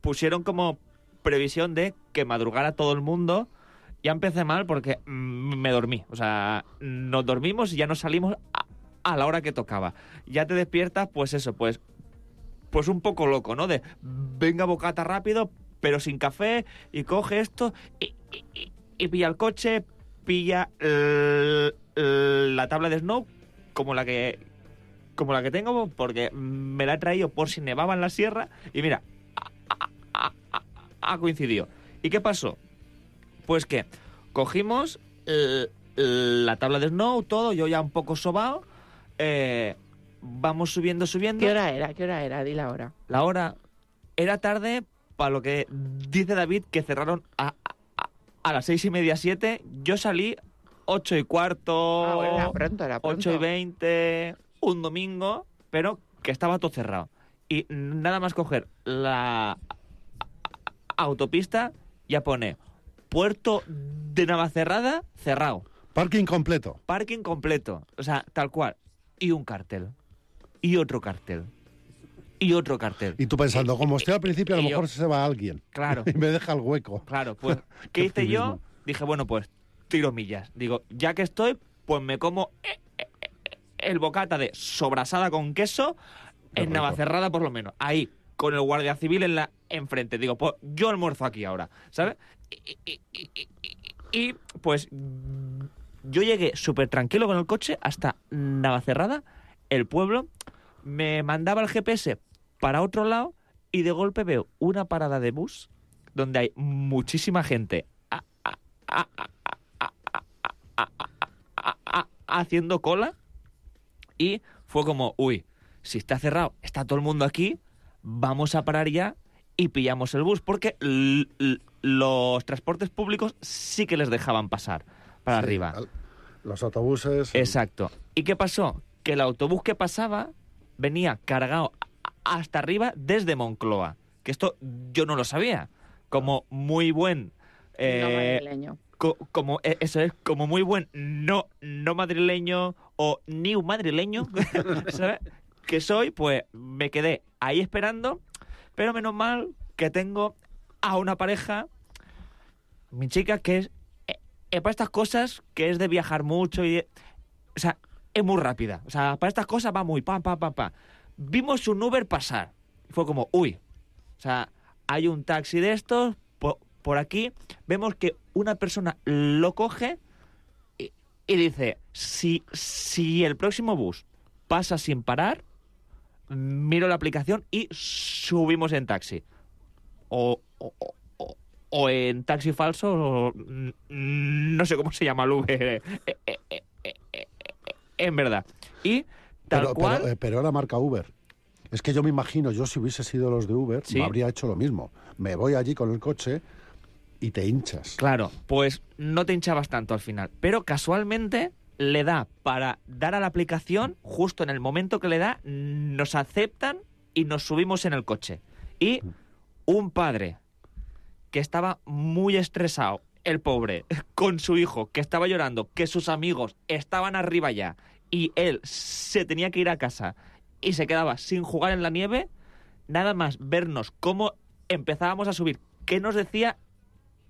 pusieron como previsión de que madrugara todo el mundo. Ya empecé mal porque mm, me dormí. O sea, nos dormimos y ya nos salimos a, a la hora que tocaba. Ya te despiertas, pues eso, pues, pues un poco loco, ¿no? De venga bocata rápido, pero sin café, y coge esto, y, pilla el coche, pilla la tabla de snow, como la que como la que tengo, porque me la he traído por si nevaba en la sierra, y mira, ha, coincidido. ¿Y qué pasó? Pues que cogimos la tabla de snow, todo, yo ya un poco sobao, eh, vamos subiendo, subiendo. ¿Qué hora era? ¿Qué hora era? Di la hora. La hora era tarde para lo que dice David que cerraron a, a- a las seis y media, siete. Yo salí ocho y cuarto, Ah, bueno, era pronto, era pronto. ocho y veinte, un domingo, pero que estaba todo cerrado. Y nada más coger la autopista, ya pone puerto de Navacerrada cerrado. Parking completo. Parking completo. O sea, tal cual. Y un cartel. Y otro cartel. Y otro cartel. Y tú pensando, como estoy al principio, a lo yo- mejor se va alguien. Claro. Y me deja el hueco. Claro, pues, Qué ¿qué hice yo? Dije, bueno, pues tiro millas. Digo, ya que estoy, pues me como eh, eh, eh, el bocata de sobrasada con queso en. Navacerrada por lo menos. Ahí, con el guardia civil en la enfrente. Digo, pues yo almuerzo aquí ahora, ¿sabes? Y- y, pues yo llegué súper tranquilo con el coche hasta Navacerrada, el pueblo me mandaba el GPS para otro lado y de golpe veo una parada de bus donde hay muchísima gente haciendo cola y fue como, uy, si está cerrado, está todo el mundo aquí, vamos a parar ya y pillamos el bus, porque los transportes públicos sí que les dejaban pasar para arriba. Los autobuses. Exacto. ¿Y qué pasó? Que el autobús que pasaba venía cargado hasta arriba desde Moncloa. Que esto yo no lo sabía. Como muy buen... eh, no madrileño. co- como eh, eso es como muy buen no no madrileño o new madrileño ¿sabes? que soy pues me quedé ahí esperando pero menos mal que tengo a una pareja mi chica que es eh, eh, para estas cosas que es de viajar mucho y o sea es muy rápida. O sea para estas cosas va muy pam pam pam pam. Vimos un Uber pasar. Fue como uy o sea hay un taxi de estos po- por aquí vemos que una persona lo coge y, y dice, si, si el próximo bus pasa sin parar, miro la aplicación y subimos en taxi. O, o, o- o- en taxi falso, no sé cómo se llama el Uber, eh, eh, eh, eh, eh, eh, en verdad. Y tal pero, cual... pero, eh, pero era marca Uber. Es que yo me imagino, yo si hubiese sido los de Uber, Sí. me habría hecho lo mismo. Me voy allí con el coche y te hinchas. Claro, pues no te hinchabas tanto al final. Pero casualmente le da para dar a la aplicación, justo en el momento que le da, nos aceptan y nos subimos en el coche. Y un padre que estaba muy estresado, el pobre, con su hijo, que estaba llorando, que sus amigos estaban arriba ya, y él se tenía que ir a casa y se quedaba sin jugar en la nieve, nada más vernos cómo empezábamos a subir. ¿Qué nos decía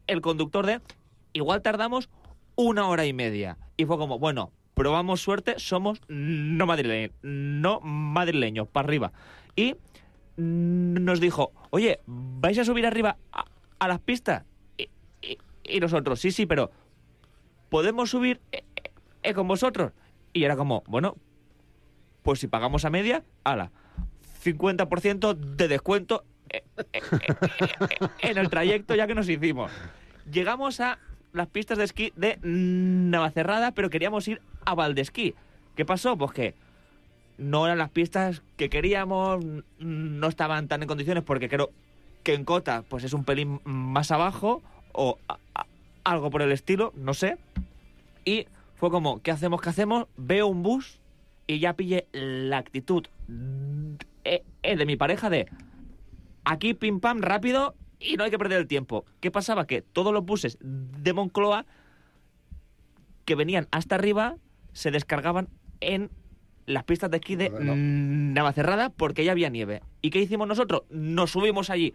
el conductor de igual tardamos una hora y media. Y fue como, bueno, probamos suerte, somos no madrileños, no madrileños, para arriba. Y nos dijo, oye, ¿vais a subir arriba a las pistas? Y, nosotros, sí, sí, pero ¿podemos subir eh, eh, eh, con vosotros? Y era como, bueno, pues si pagamos a media, ala, 50% de descuento en el trayecto ya que nos hicimos. Llegamos a las pistas de esquí de Navacerrada, pero queríamos ir a Valdesquí. ¿Qué pasó? Pues que no eran las pistas que queríamos, no estaban tan en condiciones porque creo que en Cota pues es un pelín más abajo o a- a- algo por el estilo, no sé. Y fue como, ¿qué hacemos? ¿Qué hacemos? Veo un bus y ya pillé la actitud eh, eh, de mi pareja de aquí pim pam rápido y no hay que perder el tiempo. ¿Qué pasaba? Que todos los buses de Moncloa que venían hasta arriba se descargaban en las pistas de esquí de Navacerrada porque ya había nieve. ¿Y qué hicimos nosotros? Nos subimos allí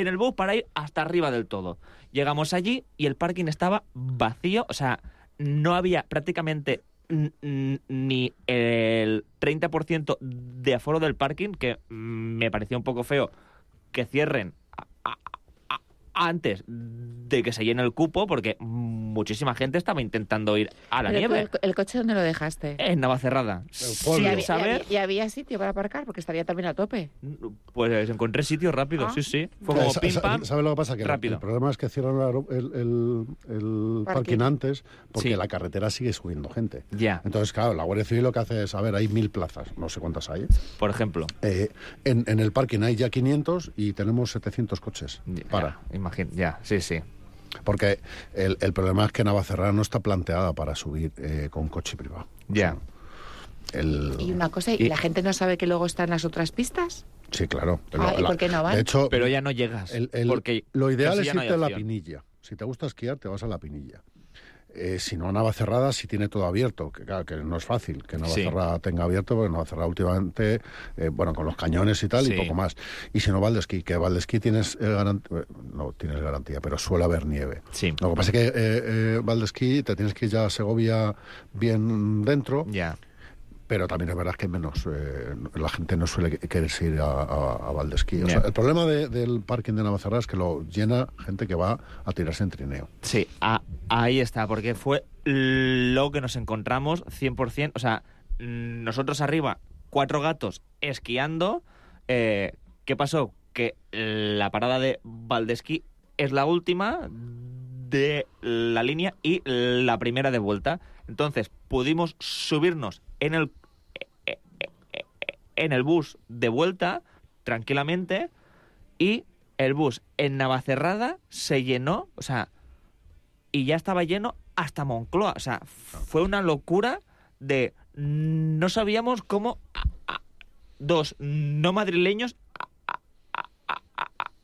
en el bus para ir hasta arriba del todo. Llegamos allí y el parking estaba vacío, o sea, no había prácticamente ni el 30% de aforo del parking, que mm, me parecía un poco feo que cierren antes de que se llene el cupo, porque muchísima gente estaba intentando ir a la Pero nieve. ¿El, el coche dónde lo dejaste? En. Navacerrada. ¿Y Sin había, y había- y había sitio para aparcar? Porque estaría también a tope. pues encontré sitios rápidos, Ah. sí, sí. Fue como pim pam. ¿Sabes lo que pasa? Que el- rápido. el problema es que cierran el, el- el- el Parking. antes porque Sí. la carretera sigue subiendo gente. Ya, Entonces, claro, la Guardia Civil lo que hace es, a ver, hay mil plazas, no sé cuántas hay. por ejemplo. Eh, en, en el parking hay ya 500 y tenemos 700 coches. Para. Imagín- ya, sí, sí. Porque el, el problema es que Navacerrada no está planteada para subir eh, con coche privado. Ya. El, Y una cosa, ¿y Y- la gente no sabe que luego están las otras pistas? Sí, claro. Ah, ¿y La- por qué no van? De hecho, Pero ya no llegas. el- el- porque lo ideal es no irte a la. Pinilla. Si te gusta esquiar, te vas a la Pinilla. Eh, si no, Navacerrada si tiene todo abierto, que claro, que no es fácil que Navacerrada tenga abierto, porque Navacerrada últimamente, eh, bueno, con los cañones y tal, Sí. y poco más. Y si no, Valdesquí, que Valdesquí tienes, eh, garan- eh, no tienes garantía, pero suele haber nieve. Sí. Lo que pasa es que eh, eh, Valdesquí te tienes que ir ya a Segovia bien dentro, Ya. Pero también es verdad que menos eh, la gente no suele querer ir a, a, a Valdesquí. O sea, el problema de- del parking de Navacerrada es que lo llena gente que va a tirarse en trineo. Sí, a- ahí está, porque fue lo que nos encontramos 100%. O sea, nosotros arriba, cuatro gatos esquiando. eh, ¿Qué pasó? Que la parada de Valdesquí es la última de la línea y la primera de vuelta. Entonces, pudimos subirnos en el, en el bus de vuelta tranquilamente y el bus en Navacerrada se llenó, o sea, y ya estaba lleno hasta Moncloa. O sea, fue una locura de no sabíamos cómo dos no madrileños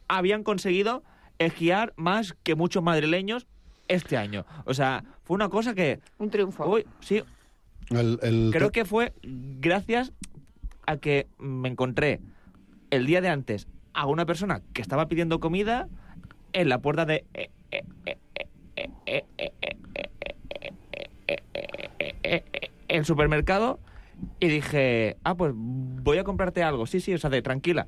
habían conseguido esquiar más que muchos madrileños este año. O sea, fue una cosa que, Un triunfo. uy, sí, Creo que fue gracias a que me encontré el día de antes a una persona que estaba pidiendo comida en la puerta de... el supermercado y dije, ah, pues voy a comprarte algo. Sí, sí, o sea, de tranquila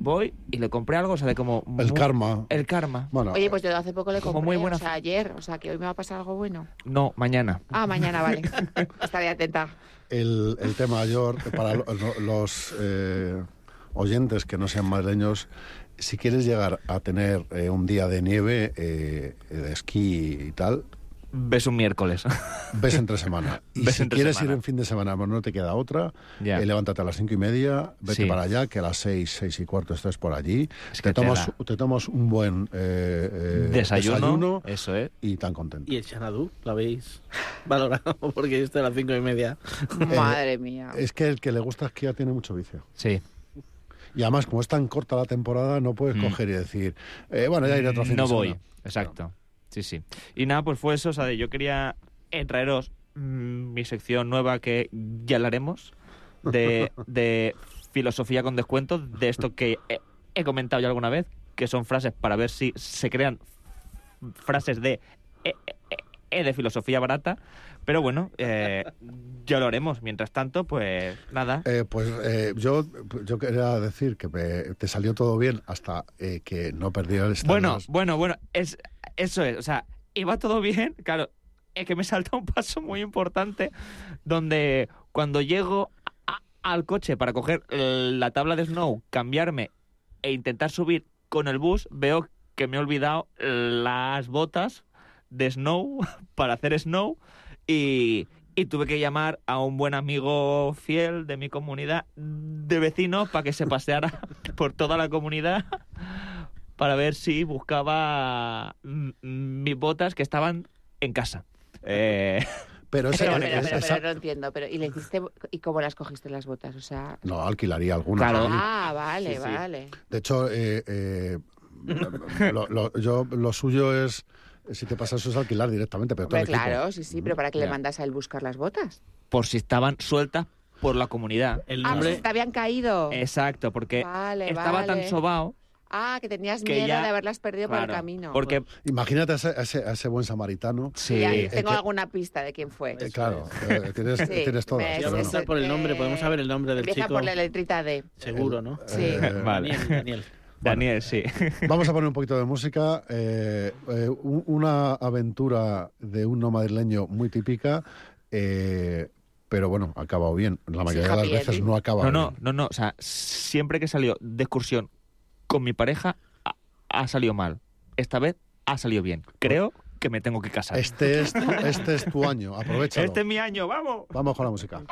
voy y le compré algo, o sea, de como... el muy- karma. El karma. Bueno, Oye, pues yo hace poco le Como compré, muy buena o sea, ayer, o sea, que hoy me va a pasar algo bueno. No, mañana. Ah, mañana, vale. Estaré atenta. el, el tema mayor para lo- lo- los eh, oyentes que no sean madrileños, si quieres llegar a tener eh, un día de nieve, eh, de esquí y tal, ves un miércoles. Ves entre semana. Y Ves si entre quieres semana. ir en fin de semana, pues no te queda otra. Ya. eh, levántate a las cinco y media, vete Sí. para allá, que a las seis, seis y cuarto estés por allí. Es te, te tomas, te tomas un buen eh, eh, Desayuno, desayuno eso es. y tan contento. ¿Y el Xanadu? ¿Lo habéis valorado? Porque yo estoy a las cinco y media. Madre mía. Es que el que le gusta esquiar tiene mucho vicio. Sí. Y además, como es tan corta la temporada, no puedes Mm. coger y decir, eh, bueno, ya iré otro fin no de voy, semana. exacto. Sí, sí. Y nada, pues fue eso, o sea, de- yo quería eh, traeros mm, mi sección nueva que ya hablaremos de, de filosofía con descuento, de esto que he, he comentado ya alguna vez, que son frases para ver si se crean frases de eh, eh, eh, de filosofía barata, pero bueno, eh, ya lo haremos. Mientras tanto, pues nada. Eh, pues eh, yo, yo quería decir que me- te salió todo bien hasta eh, que no perdieras Bueno, bueno, bueno, es, eso es, o sea, iba todo bien, claro, es que me salta un paso muy importante donde cuando llego a- al coche para coger la tabla de snow, cambiarme e intentar subir con el bus, veo que me he olvidado las botas de snow para hacer snow y, y tuve que llamar a un buen amigo fiel de mi comunidad de vecinos para que se paseara por toda la comunidad para ver si buscaba mm, mm, mis botas que estaban en casa. Eh, Pero, ese- Pero, pero, pero, esa- pero no entiendo. Pero, ¿y le hiciste y cómo las cogiste las botas? O sea. no, alquilaría alguna. Claro. Ah, vale, Sí, sí. vale. De hecho, eh, eh, lo, lo- yo, lo suyo es, si te pasa eso, es alquilar directamente, pero todo el equipo. claro, sí, sí, pero ¿para qué le mandas a él buscar las botas? por si estaban sueltas por la comunidad. El Ah, nombre... pues te habían caído. Exacto, porque Vale, estaba tan sobao Ah, que tenías que miedo ya- de haberlas perdido por el claro, camino. Porque Imagínate a ese, a ese- a ese buen samaritano. sí, Ya, eh, tengo alguna pista de quién fue. Eh, claro, eh, tienes, Sí, tienes todas. me- no. por el nombre, podemos saber el nombre del Empieza chico. por la letrita D. Seguro, ¿no? Sí. Eh, Vale. Daniel, Daniel. Daniel, sí. Vamos a poner un poquito de música. eh, eh, un- una aventura de un no madrileño muy típica, eh, pero bueno, ha acabado bien. La mayoría de las happy veces no acaba No, no, bien. no, no, o sea, siempre que salió de excursión con mi pareja ha, ha salido mal. Esta vez ha salido bien. Creo que me tengo que casar. Este es, tu, este es tu año, aprovechalo. Este es mi año, vamos. Vamos con la música.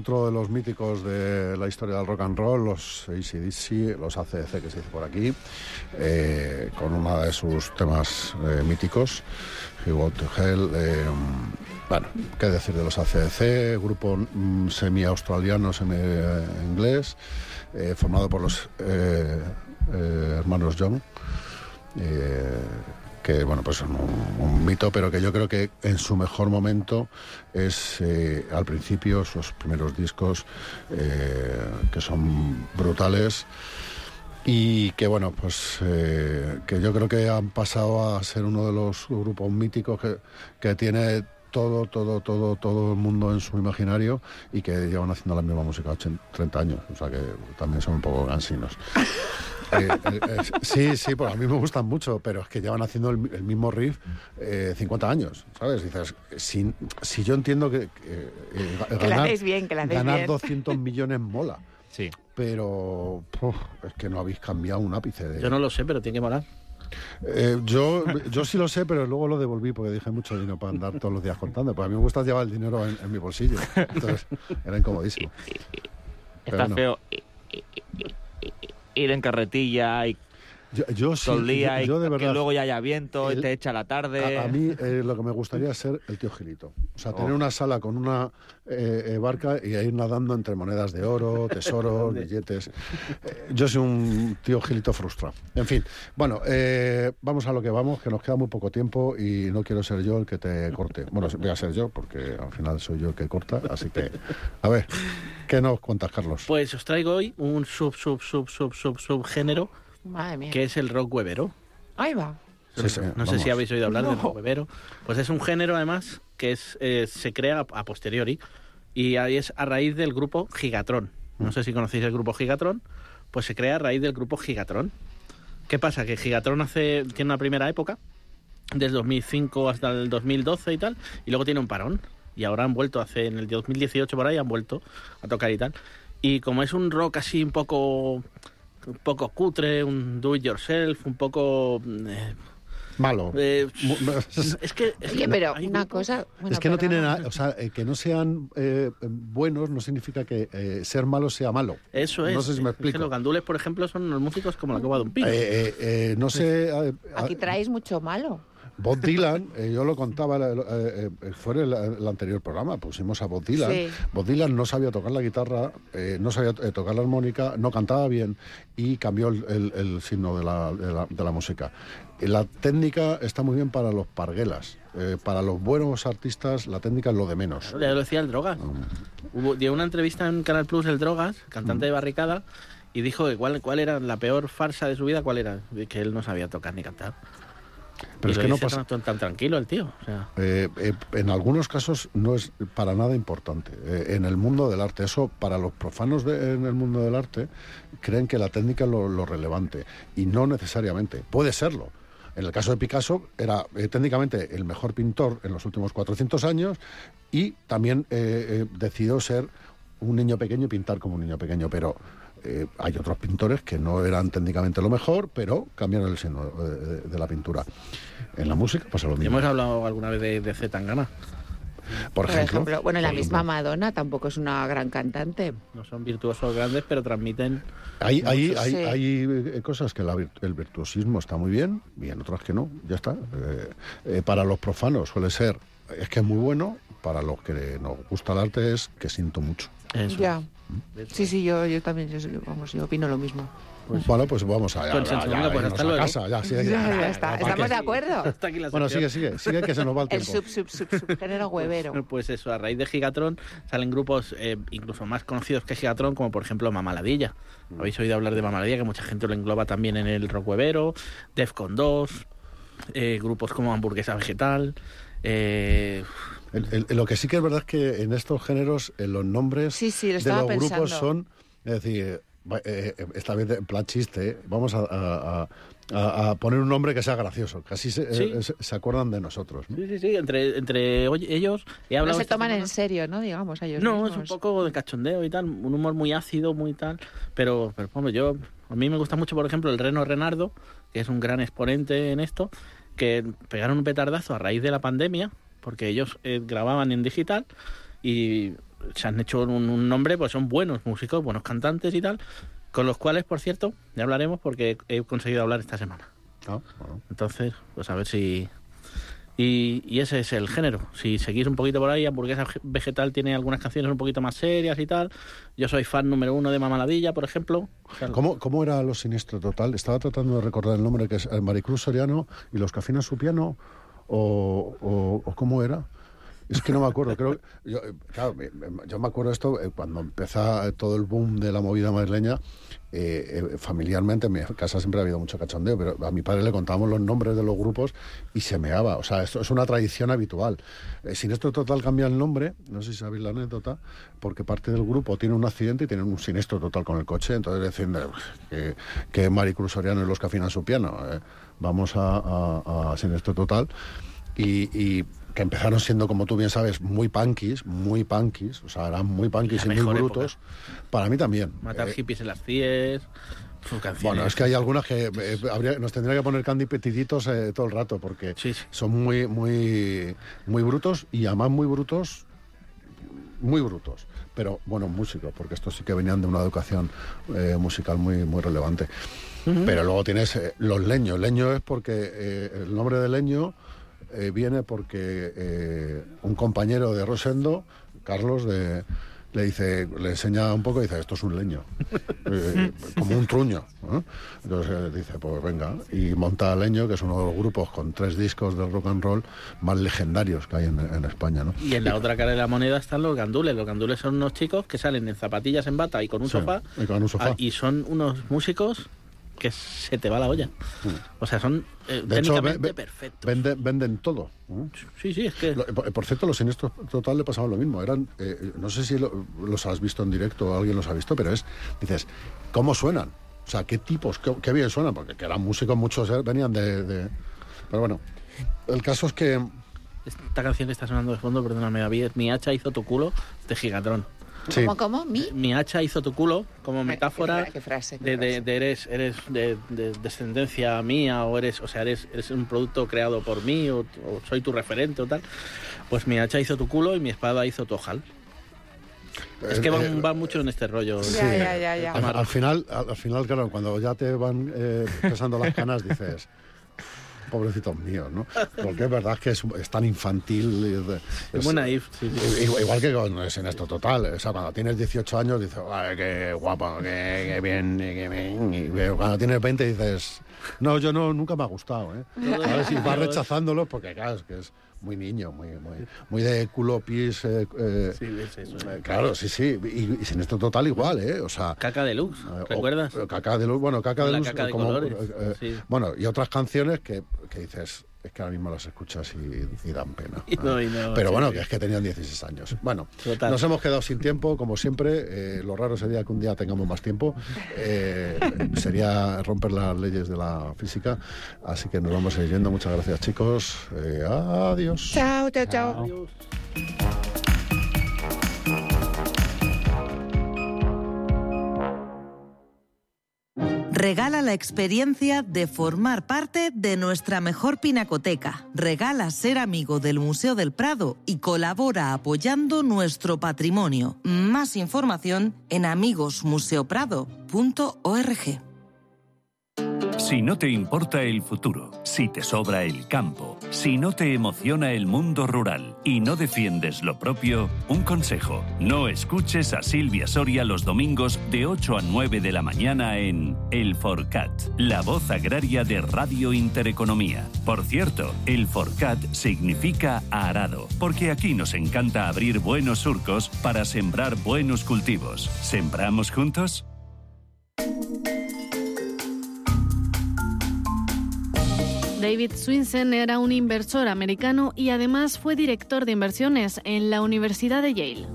Otro de los míticos de la historia del rock and roll, los ACDC, los ACDC que se dice por aquí, eh, con uno de sus temas eh, míticos, He to Hell. eh, bueno, qué decir de los ACDC, grupo mm, semi-australiano, semi-inglés, formado por los hermanos John. Que bueno, pues un mito, pero que yo creo que en su mejor momento es eh, al principio, sus primeros discos, eh, que son brutales. Y que bueno, pues eh, que yo creo que han pasado a ser uno de los grupos míticos que, que tiene todo, todo, todo, todo el mundo en su imaginario y que llevan haciendo la misma música 80, 30 años. O sea que también son un poco gansinos. Eh, eh, eh, sí, sí, pues a mí me gustan mucho, pero es que llevan haciendo el, el mismo riff eh, 50 años, ¿sabes? Dices, si, si yo entiendo que, eh, hacéis bien, hacéis ganar bien. 200 millones mola, Sí. pero puf, es que no habéis cambiado un ápice de... Yo no lo sé, pero tiene que molar. Eh, yo, yo sí lo sé, pero luego lo devolví porque dije mucho dinero para andar todos los días contando. Pues a mí me gusta llevar el dinero en, en mi bolsillo. Entonces, era incomodísimo. Está feo ir en carretilla y Yo, yo sí, todo el día yo, y yo de que verdad. luego ya haya viento y el- te echa la tarde. A, a mí eh, lo que me gustaría es ser el tío Gilito. O sea, tener una sala con una eh, eh, barca y ir nadando entre monedas de oro, tesoros, billetes. Yo soy un tío Gilito frustrado. En fin, bueno, eh, vamos a lo que vamos, que nos queda muy poco tiempo y no quiero ser yo el que te corte. Bueno, voy a ser yo porque al final soy yo el que corta, así que, a ver, ¿qué nos cuentas, Carlos? Pues os traigo hoy un sub, sub, sub, sub, sub, subgénero Madre mía. que es el rock webero. Ahí va. Sí, sí, no sé si habéis oído hablar del rock webero. Pues es un género, además, que es eh, se crea a, posteriori y ahí es a raíz del grupo Gigatron. No sé si conocéis el grupo Gigatron, pues se crea a raíz del grupo Gigatron. ¿Qué pasa? Que Gigatron hace, tiene una primera época, desde 2005 hasta el 2012 y tal, y luego tiene un parón. Y ahora han vuelto, hace en el 2018 por ahí, han vuelto a tocar y tal. Y como es un rock así un poco un poco cutre, un do it yourself, un poco eh, Malo. eh, es que es Oye, que pero hay una grupos- cosa... bueno, es que no tienen nada, o sea, eh, que no sean eh, buenos no significa que eh, ser malo sea malo. Eso es. No sé si me Es que explico. los gandules, por ejemplo, son los músicos como la coba de un pino. Eh, eh, eh, no sé. eh, Aquí traéis mucho malo. Bob Dylan, eh, yo lo contaba, eh, eh, eh, fue el, el anterior programa, pusimos a Bob Dylan. Sí. Bob Dylan no sabía tocar la guitarra, eh, no sabía eh, tocar la armónica, no cantaba bien y cambió el, el- el signo de la, de la- de la música. La técnica está muy bien para los parguelas. eh, para los buenos artistas, la técnica es lo de menos. Ya lo decía el Drogas. Hubo, dio una entrevista en Canal Plus el Drogas, cantante de Barricada, y dijo que cuál, cuál era la peor farsa de su vida, cuál era. Que él no sabía tocar ni cantar. Pero Y es lo que no pasa. tan, tan tranquilo el tío. O sea, Eh, eh, en algunos casos no es para nada importante. Eh, en el mundo del arte, eso para los profanos de- en el mundo del arte creen que la técnica es lo, lo relevante y no necesariamente. Puede serlo. En el caso de Picasso era eh, técnicamente el mejor pintor en los últimos 400 años y también eh, eh, decidió ser un niño pequeño y pintar como un niño pequeño, pero eh, hay otros pintores que no eran técnicamente lo mejor, pero cambiaron el signo de, de- de la pintura. En la música pasa lo y mismo. hemos hablado alguna vez de, de Z Tangana. Por Por ejemplo, ejemplo, bueno, la por misma ejemplo. Madonna tampoco es una gran cantante. No son virtuosos grandes, pero transmiten. Hay, hay, hay, sí. hay, eh, cosas que la el virtuosismo está muy bien y en otras que no, ya está. Eh, eh, para los profanos suele ser, es que es muy bueno, para los que nos gusta el arte es que siento mucho. Eso. Ya. Sí, sí, yo, yo también, yo, vamos, yo opino lo mismo. bueno, pues vamos a, Pues, ya, ya, pues, a luego. casa, ya, sí, Ya, ya, ya ya, está. ya, ¿Estamos ¿para de acuerdo? Hasta aquí la Bueno, sigue, sigue, sigue que se nos va el El tiempo. sub, sub, sub, subgénero huevero. Pues eso, a raíz de Gigatron salen grupos eh, incluso más conocidos que Gigatron, como por ejemplo Mamaladilla. Habéis oído hablar de Mamaladilla, que mucha gente lo engloba también en el rock webero, Defcon 2, eh, grupos como Hamburguesa Vegetal. eh, El- el- lo que sí que es verdad es que en estos géneros eh, los nombres Sí, sí, lo de los grupos son, es decir, eh, eh, esta vez en plan chiste, vamos a, a- a- a- a poner un nombre que sea gracioso, que así se, Sí. eh, se- se acuerdan de nosotros. ¿no? sí, sí, sí, entre, entre oye, ellos he No se toman semana- en serio, ¿no? Digamos, a ellos No, es un poco de cachondeo y tal, un humor muy ácido, muy tal, pero, pero hombre, yo, a mí me gusta mucho, por ejemplo, el Reno Renardo, que es un gran exponente en esto, que pegaron un petardazo a raíz de la pandemia, porque ellos eh, grababan en digital y se han hecho un, un nombre, pues son buenos músicos, buenos cantantes y tal, con los cuales, por cierto, ya hablaremos porque he conseguido hablar esta semana. Ah, bueno. Entonces, pues a ver si... Y, y ese es el género. Si seguís un poquito por ahí, Hamburguesa Vegetal tiene algunas canciones un poquito más serias y tal. Yo soy fan número uno de Mamaladilla, por ejemplo. ¿Cómo, ¿Cómo era Los Siniestro Total? Estaba tratando de recordar el nombre, que es eh, Maricruz Soriano y Los que afinan su piano, o, o- cómo era. Es que no me acuerdo, creo yo, eh, claro, yo me acuerdo esto eh, cuando empezó todo el boom de la movida madrileña, eh, familiarmente en mi casa siempre ha habido mucho cachondeo, pero a mi padre le contábamos los nombres de los grupos y se meaba, o sea, esto es una tradición habitual. Eh, Siniestro Total cambia el nombre, no sé si sabéis la anécdota, porque parte del grupo tiene un accidente y tienen un siniestro total con el coche, entonces eh, que, que Maricruz Soriano y los que afinan su piano, vamos a, a- a Siniestro Total y que empezaron siendo, como tú bien sabes, muy punkis, muy punkies, o sea, eran muy punkies La y muy brutos. Para mí también. Matar Eh, hippies en las CIEs. Bueno, es que hay algunas que eh, habría- nos tendría que poner candy petiditos eh, todo el rato, porque Sí, sí. son muy, muy, muy brutos y además muy brutos, muy brutos. Pero bueno, músicos, porque estos sí que venían de una educación eh, musical muy, muy relevante. Pero luego tienes eh, los leños. Leño es porque eh, el nombre de leño eh, viene porque eh, un compañero de Rosendo, Carlos, de, le dice, le enseña un poco y dice, esto es un leño, Eh, como un truño. ¿no? Entonces eh, dice, pues venga, y monta Leño, que es uno de los grupos con tres discos de rock and roll más legendarios que hay en, en España. ¿no? Y en la otra cara de la moneda están los gandules. Los gandules son unos chicos que salen en zapatillas en bata y con un Sí, sofá. y con un sofá. Ah, y son unos músicos que se te va la olla. O sea, son eh, Mm. De hecho, técnicamente ve- perfectos. venden, venden todo. Sí, sí, es que... Lo- por, por cierto, los siniestros total le pasaba lo mismo. Eran, eh, no sé si lo- los has visto en directo o alguien los ha visto, pero es, dices, ¿cómo suenan? O sea, ¿qué tipos, qué, qué bien suenan? Porque que eran músicos, muchos eh, venían de, de- Pero bueno, el caso es que... Esta canción que está sonando de fondo, perdóname, David, mi hacha hizo tu culo de Gigatron. Sí, ¿Cómo, cómo? ¿Mi? Mi hacha hizo tu culo como metáfora qué frase, qué de, de- eres eres de, de descendencia mía o eres o sea eres eres un producto creado por mí o, o soy tu referente o tal. Pues mi hacha hizo tu culo y mi espada hizo tu ojal. Es que eh, van, eh, van mucho en este rollo. sí. Ya, ya, ya, ya. Al, al final, al, al final, claro, cuando ya te van eh, pesando las canas, dices, pobrecitos míos, ¿no? Porque es verdad que es, es tan infantil. Es muy naif, sí, sí. Igual, igual que con en esto total. O sea, cuando tienes 18 años dices, "Ay, qué guapo, qué, qué bien, qué bien. Y cuando tienes 20 dices, no, yo no, nunca me ha gustado, ¿eh? A ver si vas rechazándolo porque, claro, es que es muy niño, muy, muy, muy de culo, pies. eh, eh, Sí, es eso. eh, claro, sí, sí. Y, y sin esto total igual, ¿eh? O sea. Caca deluxe, eh, o- ¿recuerdas? o caca de luz, bueno, caca de La luz. caca de como, colores, eh, eh, sí. Bueno, y otras canciones que, que dices, es que ahora mismo las escuchas y, y dan pena. Y no, y no, Pero sí, bueno, sí. que es que tenían 16 años. Bueno, Total. nos hemos quedado sin tiempo, como siempre. eh, lo raro sería que un día tengamos más tiempo. Eh, sería romper las leyes de la física. Así que nos vamos a ir yendo. Muchas gracias, chicos. Eh, adiós. Chao, chao, chao. Adiós. Regala la experiencia de formar parte de nuestra mejor pinacoteca. Regala ser amigo del Museo del Prado y colabora apoyando nuestro patrimonio. Más información en amigosmuseoprado.org. Si no te importa el futuro, si te sobra el campo, si no te emociona el mundo rural y no defiendes lo propio, un consejo, no escuches a Silvia Soria los domingos de 8 a 9 de la mañana en El Forcat, la voz agraria de Radio Intereconomía. Por cierto, el Forcat significa arado, porque aquí nos encanta abrir buenos surcos para sembrar buenos cultivos. ¿Sembramos juntos? David Swinson era un inversor americano y además fue director de inversiones en la Universidad de Yale.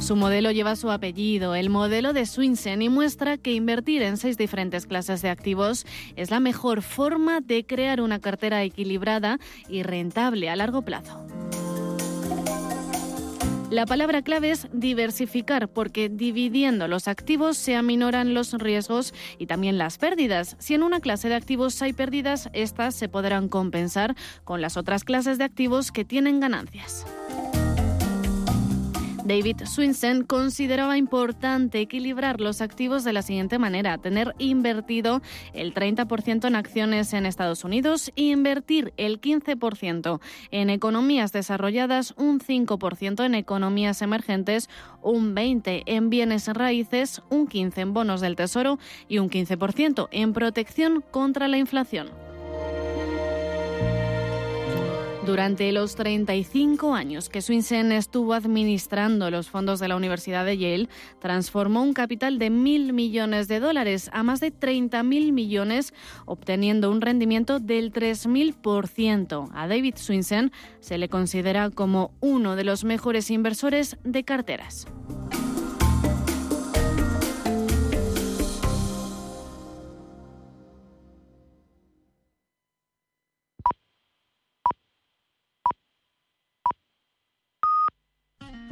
Su modelo lleva su apellido, el modelo de Swinson, y muestra que invertir en seis diferentes clases de activos es la mejor forma de crear una cartera equilibrada y rentable a largo plazo. La palabra clave es diversificar, porque dividiendo los activos se aminoran los riesgos y también las pérdidas. Si en una clase de activos hay pérdidas, estas se podrán compensar con las otras clases de activos que tienen ganancias. David Swinson consideraba importante equilibrar los activos de la siguiente manera, tener invertido el 30% en acciones en Estados Unidos e invertir el 15% en economías desarrolladas, un 5% en economías emergentes, un 20% en bienes raíces, un 15% en bonos del Tesoro y un 15% en protección contra la inflación. Durante los 35 años que Swinson estuvo administrando los fondos de la Universidad de Yale, transformó un capital de mil millones de dólares a más de 30 mil millones, obteniendo un rendimiento del 3.000%. A David Swinson se le considera como uno de los mejores inversores de carteras.